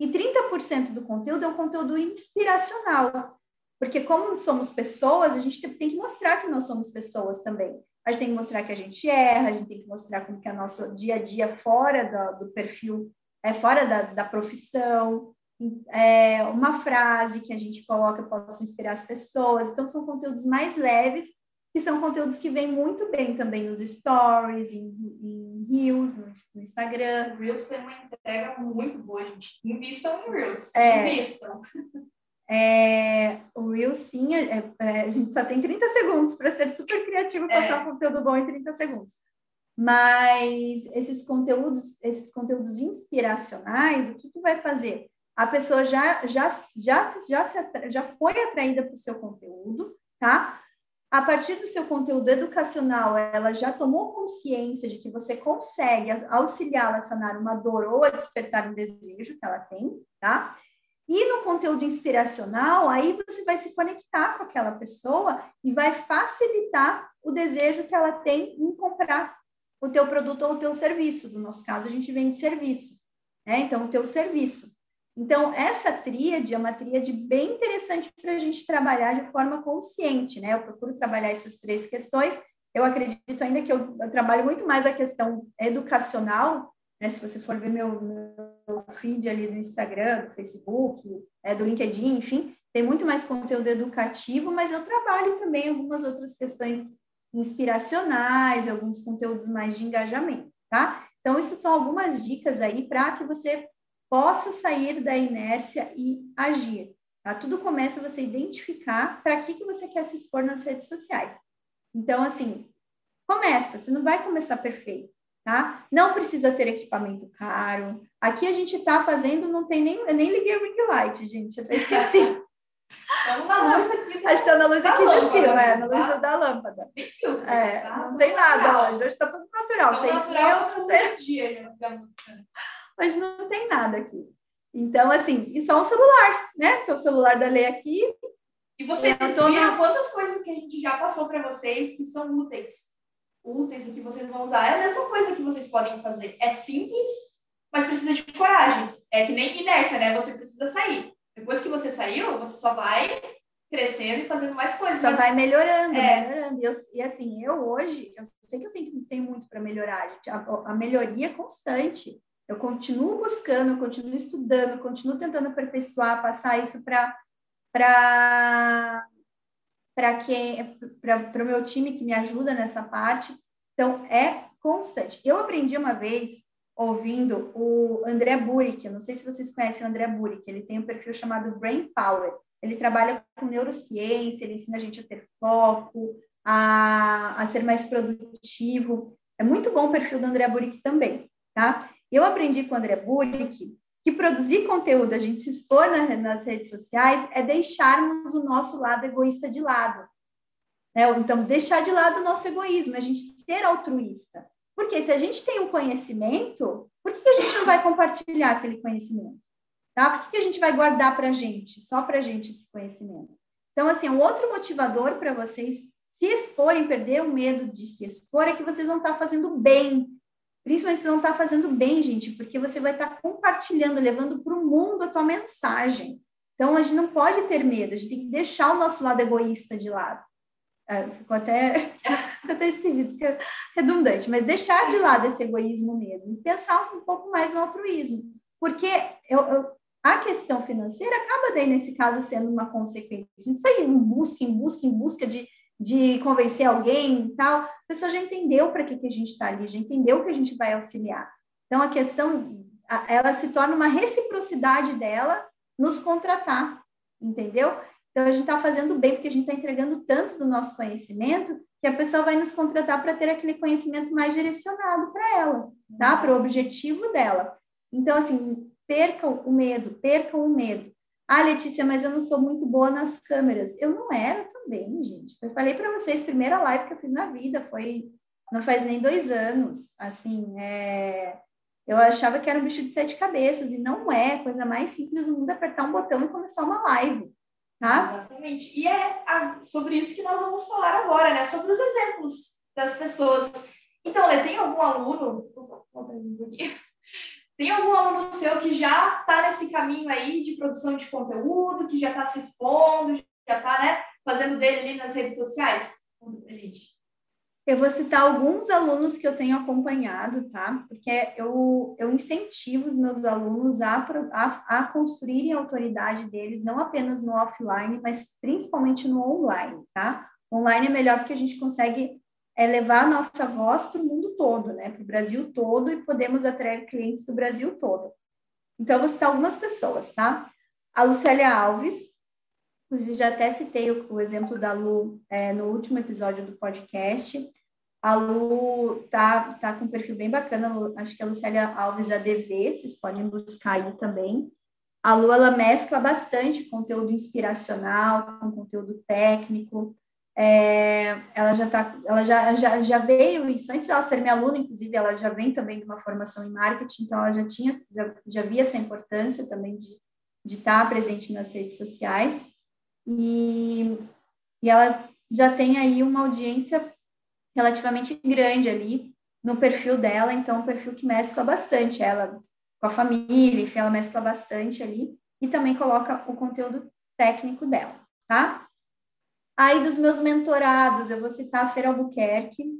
E 30% do conteúdo é um conteúdo inspiracional, porque como somos pessoas, a gente tem que mostrar que nós somos pessoas também. A gente tem que mostrar que a gente erra, a gente tem que mostrar como que é o nosso dia a dia fora do, do perfil, é fora da, da profissão, é, uma frase que a gente coloca possa inspirar as pessoas. Então, são conteúdos mais leves que são conteúdos que vêm muito bem também nos stories, em, em Reels, no, no Instagram. Reels tem uma entrega muito boa, gente. Invistam em Reels. É, Invistam. É, o Reels, sim, é, é, a gente só tem 30 segundos para ser super criativo e passar um conteúdo bom em 30 segundos. Mas esses conteúdos, esses conteúdos inspiracionais, o que, que vai fazer? A pessoa já, já, já, já, se, já foi atraída para o seu conteúdo, tá? A partir do seu conteúdo educacional, ela já tomou consciência de que você consegue auxiliá-la a sanar uma dor ou a despertar um desejo que ela tem, tá? E no conteúdo inspiracional, aí você vai se conectar com aquela pessoa e vai facilitar o desejo que ela tem em comprar o teu produto ou o teu serviço. No nosso caso, a gente vende serviço, né? Então, o teu serviço. Então, essa tríade é uma tríade bem interessante para a gente trabalhar de forma consciente, né? Eu procuro trabalhar essas três questões. Eu acredito ainda que eu, eu trabalho muito mais a questão educacional, né? Se você for ver meu, meu feed ali do Instagram, do Facebook, é, do LinkedIn, enfim, tem muito mais conteúdo educativo, mas eu trabalho também algumas outras questões inspiracionais, alguns conteúdos mais de engajamento, tá? Então, isso são algumas dicas aí para que você possa sair da inércia e agir. Tá? Tudo começa você identificar para que, que você quer se expor nas redes sociais. Então, assim, começa, você não vai começar perfeito, tá? Não precisa ter equipamento caro. Aqui a gente está fazendo, não tem nem, eu nem liguei o ring light, gente, eu até esqueci. Estamos na luz aqui. A gente está na luz aqui lâmpada, de cima, é, na tá? luz da lâmpada. Filtro, É, tá? não tem nada hoje, hoje está tudo natural, Tão sem natural filtro, sem dia, né, da música. Mas não tem nada aqui. Então, assim, e só um celular, né? Então, o celular da Lei aqui, E vocês tô viram quantas coisas que a gente já passou para vocês que são úteis? Úteis e que vocês vão usar. É a mesma coisa que vocês podem fazer. É simples, mas precisa de coragem. É que nem inércia, né? Você precisa sair. Depois que você saiu, você só vai crescendo e fazendo mais coisas. só vai melhorando, É. melhorando. E, eu- e, assim, eu hoje, eu sei que eu tenho, tenho muito para melhorar, gente. A, a melhoria é constante. Eu continuo buscando, eu continuo estudando, eu continuo tentando aperfeiçoar, passar isso para para o meu time que me ajuda nessa parte. Então, é constante. Eu aprendi uma vez ouvindo o André Burick, eu não sei se vocês conhecem o André Burick, ele tem um perfil chamado Brain Power. Ele trabalha com neurociência, ele ensina a gente a ter foco, a, a ser mais produtivo. É muito bom o perfil do André Burick também, tá? Eu aprendi com o André Burick que produzir conteúdo, a gente se expor na, nas redes sociais, é deixarmos o nosso lado egoísta de lado. Né? Então, deixar de lado o nosso egoísmo, a gente ser altruísta. Porque se a gente tem um conhecimento, por que, a gente não vai compartilhar aquele conhecimento? Tá? Por que, a gente vai guardar para a gente, só para a gente esse conhecimento? Então, assim, um outro motivador para vocês se exporem, perder o medo de se expor, é que vocês vão estar fazendo bem. Principalmente se não está fazendo bem, gente, porque você vai estar compartilhando, levando para o mundo a tua mensagem. Então, a gente não pode ter medo, a gente tem que deixar o nosso lado egoísta de lado. É, ficou até, ficou até esquisito, é redundante, mas deixar de lado esse egoísmo mesmo, pensar um pouco mais no altruísmo, porque eu, eu, a questão financeira acaba daí, nesse caso, sendo uma consequência. A gente sai em busca, em busca, em busca de, de convencer alguém e tal, a pessoa já entendeu para que, que a gente está ali, já entendeu que a gente vai auxiliar. Então, a questão, ela se torna uma reciprocidade dela nos contratar, entendeu? Então, a gente está fazendo bem, porque a gente está entregando tanto do nosso conhecimento que a pessoa vai nos contratar para ter aquele conhecimento mais direcionado para ela, tá? Para o objetivo dela. Então, assim, percam o medo, percam o medo. Ah, Letícia, mas eu não sou muito boa nas câmeras. Eu não era também, gente. Eu falei para vocês, primeira live que eu fiz na vida foi, não faz nem dois anos. Assim, é... eu achava que era um bicho de sete cabeças e não é. Coisa mais simples do mundo apertar um botão e começar uma live, tá? Exatamente. E é a- sobre isso que nós vamos falar agora, né? Sobre os exemplos das pessoas. Então, Lê, tem algum aluno. Tem algum aluno seu que já está nesse caminho aí de produção de conteúdo, que já está se expondo, já está, né, fazendo dele ali nas redes sociais? Eu vou citar alguns alunos que eu tenho acompanhado, tá? Porque eu, eu incentivo os meus alunos a, a, a construírem a autoridade deles, não apenas no offline, mas principalmente no online, tá? Online é melhor porque a gente consegue é, levar a nossa voz para o mundo todo, né? Para o Brasil todo e podemos atrair clientes do Brasil todo. Então, eu vou citar algumas pessoas, tá? A Lucélia Alves, inclusive já até citei o, o exemplo da Lu é, no último episódio do podcast. A Lu tá, tá com um perfil bem bacana, acho que é a Lucélia Alves ADV, vocês podem buscar aí também. A Lu, ela mescla bastante conteúdo inspiracional com conteúdo técnico. É, ela já tá, ela já, já, já veio isso antes dela ser minha aluna, inclusive ela já vem também de uma formação em marketing, então ela já tinha, já, já via essa importância também de de estar presente nas redes sociais e, e ela já tem aí uma audiência relativamente grande ali no perfil dela, então um perfil que mescla bastante ela com a família, enfim, ela mescla bastante ali e também coloca o conteúdo técnico dela, tá? Aí dos meus mentorados, eu vou citar a Fer Albuquerque,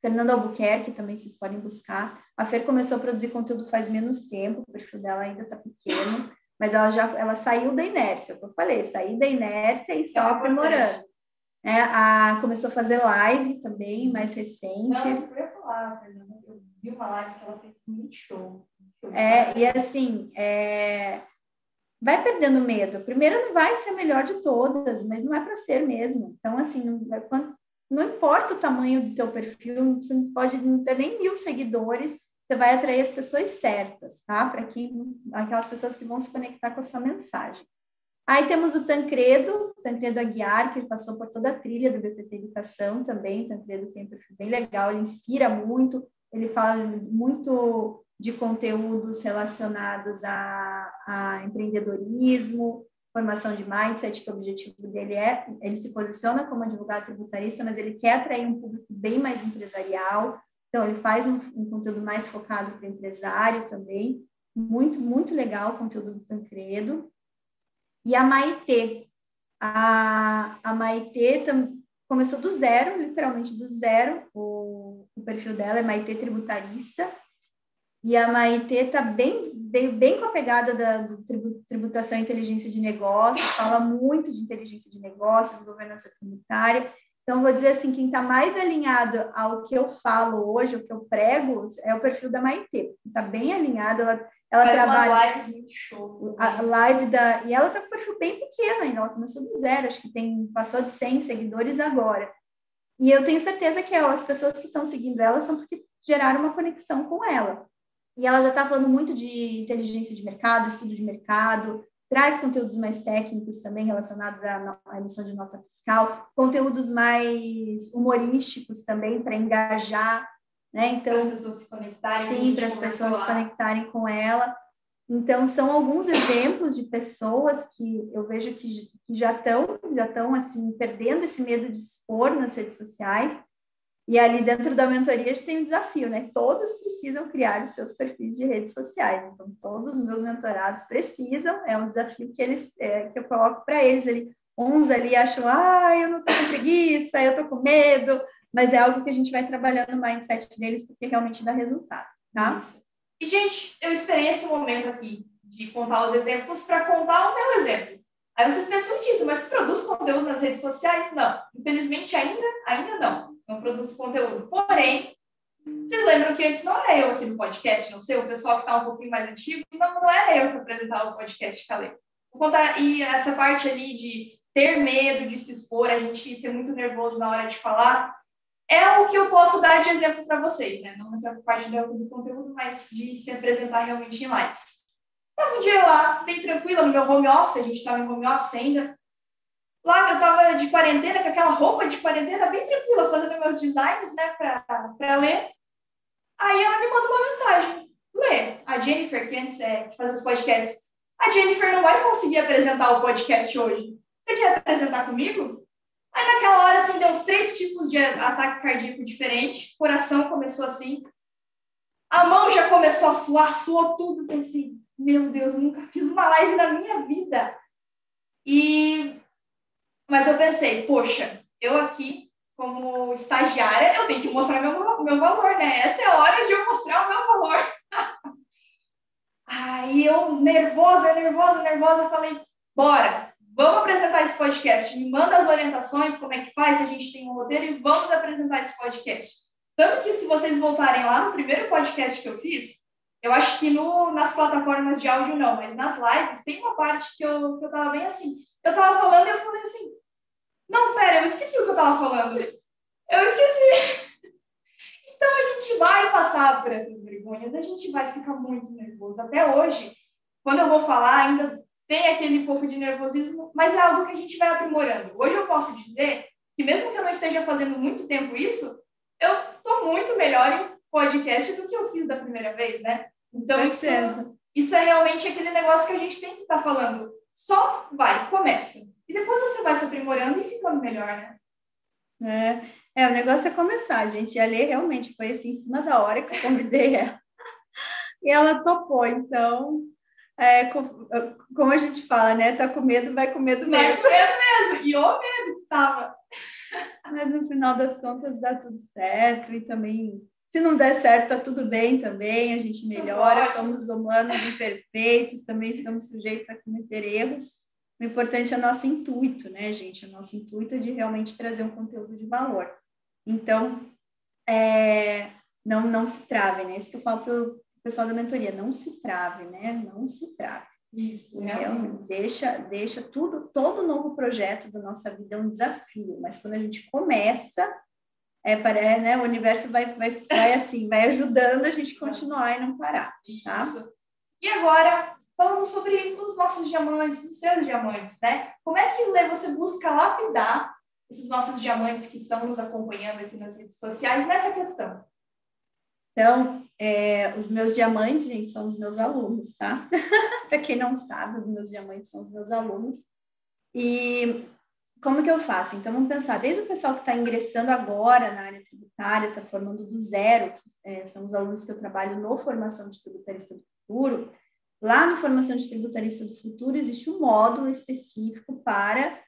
Fernanda Albuquerque também vocês podem buscar. A Fer começou a produzir conteúdo faz menos tempo, o perfil dela ainda está pequeno, mas ela já ela saiu da inércia, como eu falei, sair da inércia e só é aprimorando. É, a, começou a fazer live também, mais recente. Não, isso eu ia falar, Fernanda. Eu vi uma live que ela fez muito show. É, e assim, é, vai perdendo medo. Primeiro não vai ser a melhor de todas, mas não é para ser mesmo. Então, assim, não, não importa o tamanho do teu perfil, você pode não ter nem mil seguidores, você vai atrair as pessoas certas, tá? Para que aquelas pessoas que vão se conectar com a sua mensagem. Aí temos o Tancredo, Tancredo Aguiar, que passou por toda a trilha do BPT Educação também. O Tancredo tem um perfil bem legal, ele inspira muito, ele fala muito de conteúdos relacionados a, a empreendedorismo, formação de mindset, que o objetivo dele é, ele se posiciona como advogado tributarista, mas ele quer atrair um público bem mais empresarial, então ele faz um, um conteúdo mais focado para o empresário também, muito, muito legal o conteúdo do Tancredo. E a Maitê, a, a Maitê tam, começou do zero, literalmente do zero, o, o perfil dela é Maitê Tributarista, e a Maitê está bem, bem, bem com a pegada da tributação e inteligência de negócios, fala muito de inteligência de negócios, governança tributária. Então, vou dizer assim, quem está mais alinhado ao que eu falo hoje, o que eu prego, é o perfil da Maitê. Está bem alinhado, ela, ela Faz trabalha... lives muito show. A live da... E ela está com um perfil bem pequeno ainda, ela começou do zero, acho que tem passou de 100 seguidores agora. E eu tenho certeza que as pessoas que estão seguindo ela são porque geraram uma conexão com ela. E ela já está falando muito de inteligência de mercado, estudo de mercado, traz conteúdos mais técnicos também relacionados à, à emissão de nota fiscal, conteúdos mais humorísticos também para engajar, né? Então, para as pessoas se conectarem. Sim, para as pessoas se conectarem com ela. Então, são alguns exemplos de pessoas que eu vejo que, que já estão já estão assim perdendo esse medo de expor nas redes sociais e ali dentro da mentoria a gente tem um desafio, né? Todos precisam criar os seus perfis de redes sociais. Então, todos os meus mentorados precisam, é um desafio que eles é, que eu coloco para eles ali. Uns ali acham, ah, eu não tô preguiça, eu tô com medo, mas é algo que a gente vai trabalhando no mindset deles porque realmente dá resultado, tá? E, gente, eu esperei esse momento aqui de contar os exemplos para contar o meu exemplo. Aí vocês pensam disso, mas tu produz conteúdo nas redes sociais? Não. Infelizmente, ainda, ainda não não produz conteúdo. Porém, vocês lembram que antes não era eu aqui no podcast, não sei, o pessoal que está um pouquinho mais antigo, não, não era eu que apresentava o podcast Calê. Vou contar, e essa parte ali de ter medo de se expor, a gente ser muito nervoso na hora de falar, é o que eu posso dar de exemplo para vocês, né? Não nessa parte do conteúdo, mas de se apresentar realmente em lives. Estava um dia lá, bem tranquila, no meu home office, a gente estava em home office ainda, Lá eu tava de quarentena, com aquela roupa de quarentena, bem tranquila, fazendo meus designs, né, para ler. Aí ela me manda uma mensagem. Lê, a Jennifer, que antes é, que faz os podcasts, a Jennifer não vai conseguir apresentar o podcast hoje. Você quer apresentar comigo? Aí naquela hora, assim, deu uns três tipos de ataque cardíaco diferente. O coração começou assim. A mão já começou a suar, suou tudo. Pensei, meu Deus, nunca fiz uma live na minha vida. E mas eu pensei, poxa, eu aqui, como estagiária, eu tenho que mostrar meu, meu valor, né? Essa é a hora de eu mostrar o meu valor. Aí eu, nervosa, nervosa, nervosa, falei, bora, vamos apresentar esse podcast. Me manda as orientações, como é que faz, a gente tem um roteiro e vamos apresentar esse podcast. Tanto que se vocês voltarem lá no primeiro podcast que eu fiz, eu acho que no, nas plataformas de áudio não, mas nas lives tem uma parte que eu, que eu tava bem assim. Eu tava falando e eu falei assim, não, pera, eu esqueci o que eu estava falando. Eu esqueci. Então a gente vai passar por essas vergonhas, a gente vai ficar muito nervoso. Até hoje, quando eu vou falar, ainda tem aquele pouco de nervosismo, mas é algo que a gente vai aprimorando. Hoje eu posso dizer que mesmo que eu não esteja fazendo muito tempo isso, eu estou muito melhor em podcast do que eu fiz da primeira vez, né? Então isso, isso é realmente aquele negócio que a gente tem que estar tá falando. Só vai, começa. E depois você vai se aprimorando e ficando melhor, né? É, é, o negócio é começar, gente. A Lê realmente foi assim, em cima da hora que eu convidei ela. e ela topou, então, é, como a gente fala, né? Tá com medo, vai com medo mesmo. Vai com medo mesmo. E o medo que tava. Mas no final das contas dá tudo certo e também se não der certo, tá tudo bem também, a gente melhora, somos humanos imperfeitos, também estamos sujeitos a cometer erros. O importante é o nosso intuito, né, gente? O nosso intuito é de realmente trazer um conteúdo de valor. Então, é, não, não se trave, né? Isso que eu falo para o pessoal da mentoria, não se trave, né? Não se trave. Isso, realmente. Deixa, deixa tudo, todo novo projeto da nossa vida é um desafio, mas quando a gente começa, é, para, né, o universo vai, vai, vai assim, vai ajudando a gente continuar e não parar, tá? Isso. E agora, falando sobre os nossos diamantes, os seus diamantes, né? Como é que você busca lapidar esses nossos diamantes que estão nos acompanhando aqui nas redes sociais nessa questão? Então, é, os meus diamantes, gente, são os meus alunos, tá? Para quem não sabe, os meus diamantes são os meus alunos. E como que eu faço? Então, vamos pensar, desde o pessoal que está ingressando agora na área tributária, está formando do zero, que é, são os alunos que eu trabalho no Formação de Tributarista do Futuro, lá no Formação de Tributarista do Futuro existe um módulo específico para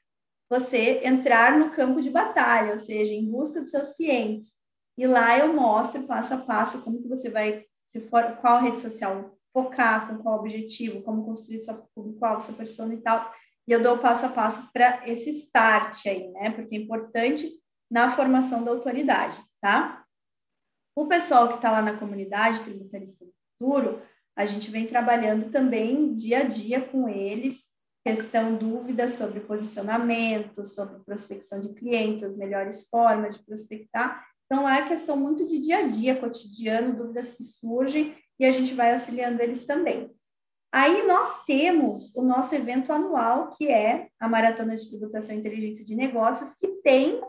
você entrar no campo de batalha, ou seja, em busca dos seus clientes. E lá eu mostro passo a passo como que você vai, se for, qual rede social focar, com qual objetivo, como construir sua público-alvo, sua persona e tal. E eu dou passo a passo para esse start aí, né? Porque é importante na formação da autoridade, tá? O pessoal que está lá na comunidade tributarista do futuro, a gente vem trabalhando também dia a dia com eles, questão dúvidas sobre posicionamento, sobre prospecção de clientes, as melhores formas de prospectar. Então, é questão muito de dia a dia, cotidiano, dúvidas que surgem, e a gente vai auxiliando eles também. Aí nós temos o nosso evento anual, que é a Maratona de Tributação e Inteligência de Negócios, que tem,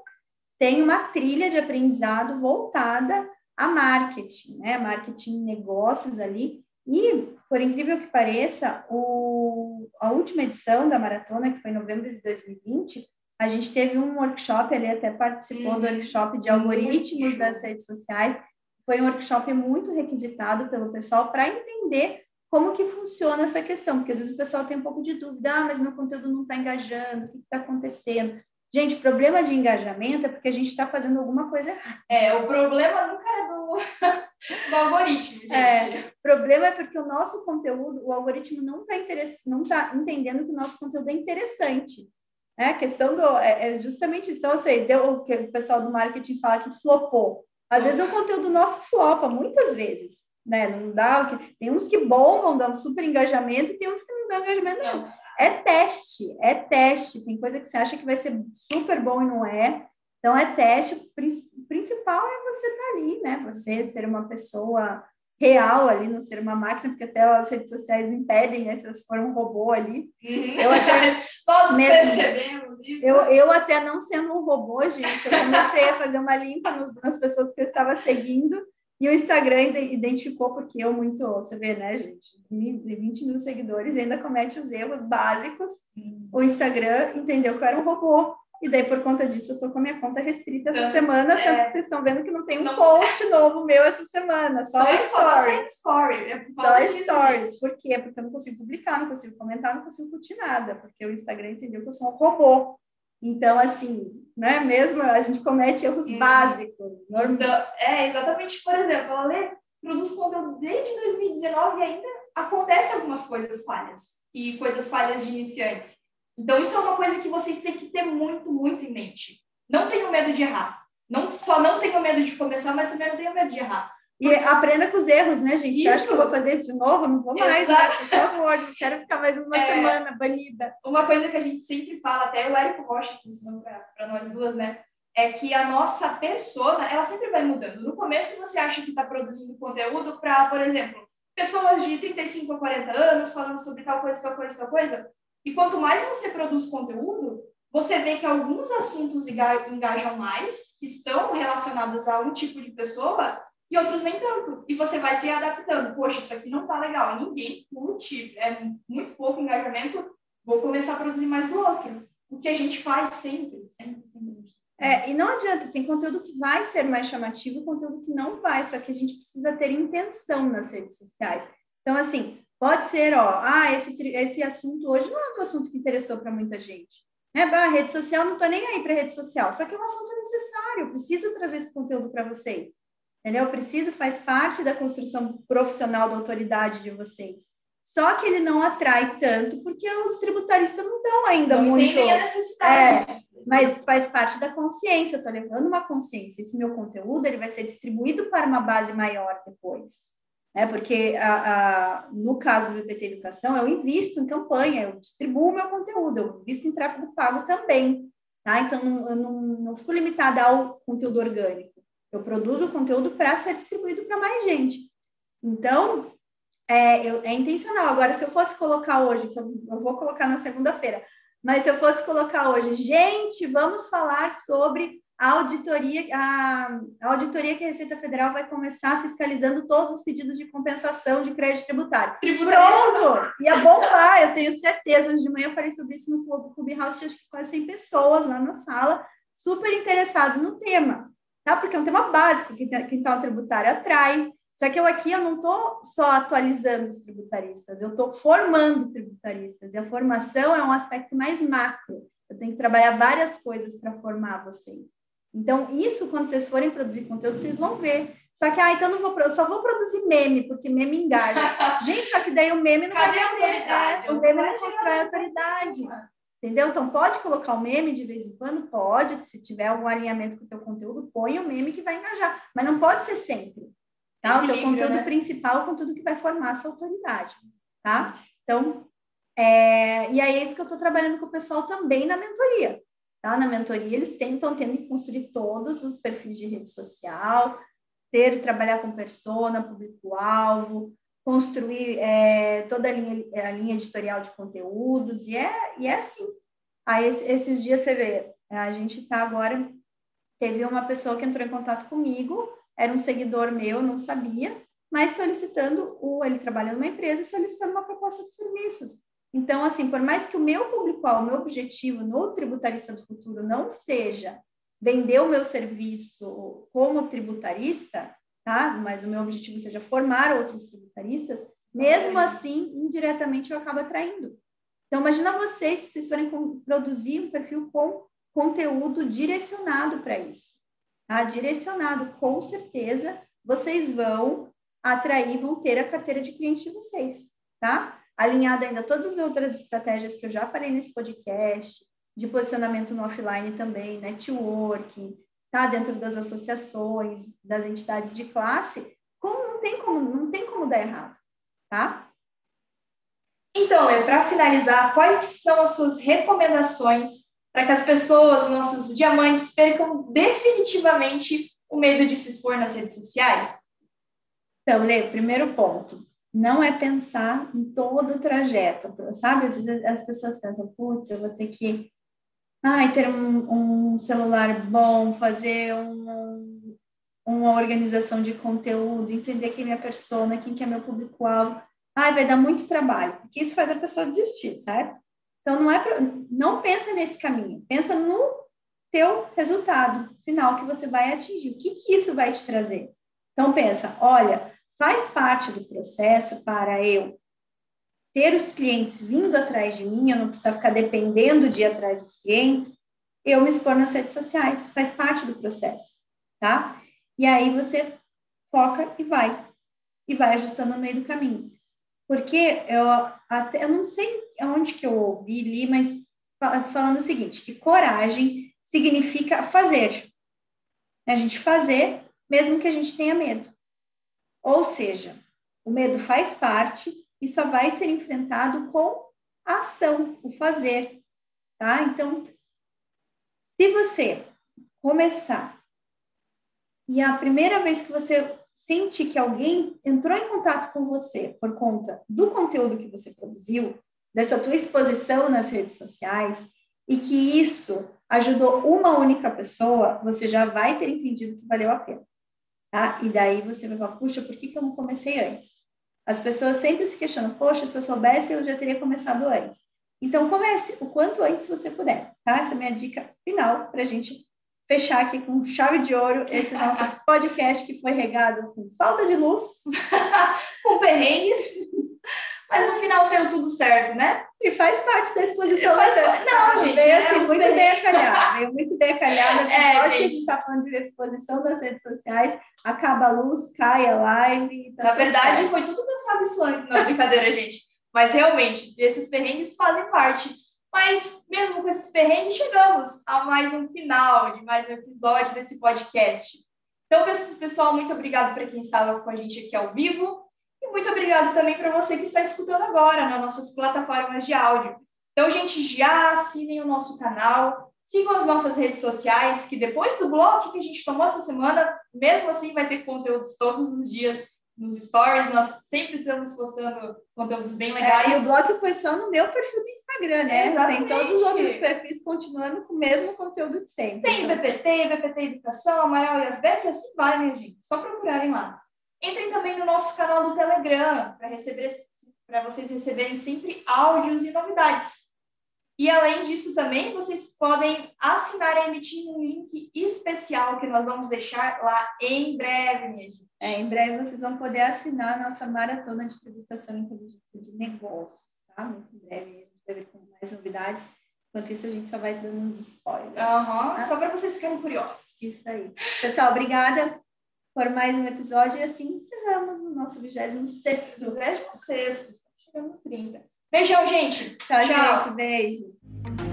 tem uma trilha de aprendizado voltada a marketing, né? Marketing negócios ali. E, por incrível que pareça, o, a última edição da maratona, que foi em novembro de 2020, a gente teve um workshop, ele até participou uhum. do workshop de algoritmos das redes sociais. Foi um workshop muito requisitado pelo pessoal para entender como que funciona essa questão, porque às vezes o pessoal tem um pouco de dúvida, ah, mas meu conteúdo não está engajando, o que está acontecendo? Gente, problema de engajamento é porque a gente está fazendo alguma coisa errada. É, o problema nunca é do, do algoritmo, gente. É, o problema é porque o nosso conteúdo, o algoritmo não está não tá entendendo que o nosso conteúdo é interessante. É, a questão do, é, é justamente isso. Então, assim, deu o que o pessoal do marketing fala que flopou. Às vezes o conteúdo nosso flopa, muitas vezes né? Não dá. Tem uns que bombam, dão super engajamento, e tem uns que não dão engajamento não. É teste, é teste. Tem coisa que você acha que vai ser super bom e não é. Então, é teste. O principal é você estar tá ali, né? Você ser uma pessoa real ali, não ser uma máquina, porque até as redes sociais impedem, né? Se você for um robô ali. Uhum. Eu até. Nós percebemos isso. Eu, eu até não sendo um robô, gente, eu comecei a fazer uma limpa nos, nas pessoas que eu estava seguindo. E o Instagram identificou, porque eu muito, você vê, né, gente, 20 mil seguidores e ainda comete os erros básicos. O Instagram entendeu que eu era um robô. E daí, por conta disso, eu tô com a minha conta restrita essa semana, é... tanto que vocês estão vendo que não tem um não... post novo meu essa semana, só, só stories. story. É só stories. Por quê? Porque eu não consigo publicar, não consigo comentar, não consigo curtir nada, porque o Instagram entendeu que eu sou um robô. Então, assim, né, mesmo a gente comete erros Sim. básicos. Então, é, exatamente, por exemplo, a Lê produz conteúdo desde 2019 e ainda acontece algumas coisas falhas, e coisas falhas de iniciantes. Então, isso é uma coisa que vocês têm que ter muito, muito em mente. Não tenham medo de errar. Não, só não tenham medo de começar, mas também não tenham medo de errar. E aprenda com os erros, né, gente? Isso. Você acha que eu vou fazer isso de novo? Não vou mais, né? Por favor, quero ficar mais uma é, semana banida. Uma coisa que a gente sempre fala, até o Érico Rocha que ensinou para nós duas, né? É que a nossa persona, ela sempre vai mudando. No começo, você acha que está produzindo conteúdo para, por exemplo, pessoas de 35 a 40 anos falando sobre tal coisa, tal coisa, tal coisa. E quanto mais você produz conteúdo, você vê que alguns assuntos engajam mais, que estão relacionados a um tipo de pessoa, e outros nem tanto. E você vai se adaptando. Poxa, isso aqui não tá legal. Ninguém curte, é muito pouco engajamento, vou começar a produzir mais do outro. O que a gente faz sempre, sempre, sempre. É, e não adianta, tem conteúdo que vai ser mais chamativo, conteúdo que não vai, só que a gente precisa ter intenção nas redes sociais. Então, assim, pode ser, ó, ah, esse, esse assunto hoje não é um assunto que interessou para muita gente. Né? Bah, rede social, não estou nem aí para rede social, só que é um assunto necessário, preciso trazer esse conteúdo para vocês. Entendeu? Eu preciso, faz parte da construção profissional da autoridade de vocês. Só que ele não atrai tanto porque os tributaristas não estão ainda não muito. Tem a necessidade. É, mas faz parte da consciência. Eu estou levando uma consciência. Esse meu conteúdo ele vai ser distribuído para uma base maior depois. Né? Porque a, a, no caso do IPT Educação, eu invisto em campanha, eu distribuo o meu conteúdo, eu invisto em tráfego pago também. Tá? Então, não, eu não, não fico limitada ao conteúdo orgânico. Eu produzo o conteúdo para ser distribuído para mais gente. Então, é, eu, é, intencional. Agora, se eu fosse colocar hoje, que eu, eu vou colocar na segunda-feira, mas se eu fosse colocar hoje, gente, vamos falar sobre a auditoria, a, a, auditoria que a Receita Federal vai começar fiscalizando todos os pedidos de compensação de crédito tributário. Pronto! Ia bombar, eu tenho certeza. Hoje de manhã eu falei sobre isso no Clubhouse, tinha quase 100 pessoas lá na sala, super interessados no tema, tá? Porque é um tema básico que quintal tributário atrai, só que eu aqui eu não estou só atualizando os tributaristas, eu estou formando tributaristas, e a formação é um aspecto mais macro. Eu tenho que trabalhar várias coisas para formar vocês. Então, isso, quando vocês forem produzir conteúdo, vocês vão ver. Só que, ah, então não vou, eu só vou produzir meme, porque meme engaja. Gente, só que daí o meme não Cadê vai vender. É, o meme não constrói autoridade. Entendeu? Então, pode colocar o meme de vez em quando? Pode. Se tiver algum alinhamento com o teu conteúdo, põe o meme que vai engajar. Mas não pode ser sempre. Tá? O teu conteúdo né? principal é o conteúdo que vai formar a sua autoridade, tá? Então, é... e aí é isso que eu estou trabalhando com o pessoal também na mentoria, tá? Na mentoria eles tentam tendo que construir todos os perfis de rede social, ter, trabalhar com persona, público-alvo, construir é, toda a linha, a linha editorial de conteúdos, e é, e é assim. Aí esses dias você vê, a gente está agora, teve uma pessoa que entrou em contato comigo, era um seguidor meu, não sabia, mas solicitando, o, ele trabalha numa empresa solicitando uma proposta de serviços. Então, assim, por mais que o meu público-alvo, o meu objetivo no tributarista do futuro não seja vender o meu serviço como tributarista, tá? Mas o meu objetivo seja formar outros tributaristas, mesmo assim, indiretamente eu acabo atraindo. Então, imagina vocês se vocês forem produzir um perfil com conteúdo direcionado para isso tá? direcionado, com certeza vocês vão atrair, vão ter a carteira de clientes de vocês, tá? Alinhado ainda a todas as outras estratégias que eu já falei nesse podcast, de posicionamento no offline também, networking, tá? Dentro das associações, das entidades de classe, como, não tem como, não tem como dar errado, tá? Então, para finalizar, quais são as suas recomendações para que as pessoas, nossos diamantes, percam definitivamente o medo de se expor nas redes sociais? Então, Lê, primeiro ponto, não é pensar em todo o trajeto, sabe? Às vezes as pessoas pensam, putz, eu vou ter que ai, ter um, um celular bom, fazer um, uma organização de conteúdo, entender quem é minha persona, quem que é meu público-alvo. Ai, vai dar muito trabalho, porque isso faz a pessoa desistir, certo? Então, não, é pra, não pensa nesse caminho, pensa no teu resultado final que você vai atingir. O que, que isso vai te trazer? Então, pensa, olha, faz parte do processo para eu ter os clientes vindo atrás de mim, eu não preciso ficar dependendo de ir atrás dos clientes, eu me expor nas redes sociais, faz parte do processo, tá? E aí você foca e vai, e vai ajustando no meio do caminho. Porque eu até eu não sei onde que eu ouvi, li, mas falando o seguinte, que coragem significa fazer. A gente fazer, mesmo que a gente tenha medo. Ou seja, o medo faz parte e só vai ser enfrentado com a ação, o fazer, tá? Então, se você começar e a primeira vez que você sente que alguém entrou em contato com você por conta do conteúdo que você produziu, dessa tua exposição nas redes sociais, e que isso ajudou uma única pessoa, você já vai ter entendido que valeu a pena. Tá? E daí você vai falar, puxa, por que, que eu não comecei antes? As pessoas sempre se questionam, poxa, se eu soubesse, eu já teria começado antes. Então, comece o quanto antes você puder, tá? Essa é a minha dica final para a gente fechar aqui com chave de ouro esse nosso podcast que foi regado com falta de luz, com perrengues, mas no final saiu tudo certo, né? E faz parte da exposição. Faz... Não, gente. Veio é assim, muito bem a calhar. Veio muito bem a calhar. No É, que a gente. gente está falando de exposição das redes sociais, acaba a luz, cai a live. tá Na verdade, certo. foi tudo pensado isso antes, não, brincadeira, gente. Mas realmente, esses perrengues fazem parte. Mas mesmo com esses perrengues, chegamos a mais um final de mais um episódio desse podcast. Então, pes- pessoal, muito obrigado para quem estava com a gente aqui ao vivo. Muito obrigado também para você que está escutando agora nas nossas plataformas de áudio. Então, gente, já assinem o nosso canal, sigam as nossas redes sociais, que depois do bloco que a gente tomou essa semana, mesmo assim vai ter conteúdos todos os dias nos stories. Nós sempre estamos postando conteúdos bem legais. É, e o blog foi só no meu perfil do Instagram, né? Exatamente. Tem todos os outros perfis continuando com o mesmo conteúdo de sempre. Tem Então, BPT, BPT Educação, Amaral e Asbeck, assim vai, minha gente. Só procurarem lá. Entrem também no nosso canal do Telegram para receber para vocês receberem sempre áudios e novidades. E além disso também, vocês podem assinar a emitir um link especial que nós vamos deixar lá em breve, minha gente. É, em breve vocês vão poder assinar a nossa maratona de tributação inteligente de negócios, tá? Muito em breve a gente vai ver com mais novidades. Enquanto isso, a gente só vai dando uns spoilers. Aham, tá? Só para vocês ficarem curiosos. Isso aí. Pessoal, obrigada por mais um episódio e assim encerramos o nosso 26 26 estamos chegando no 30. Beijão, gente. Tchau, Tchau. gente. Beijo.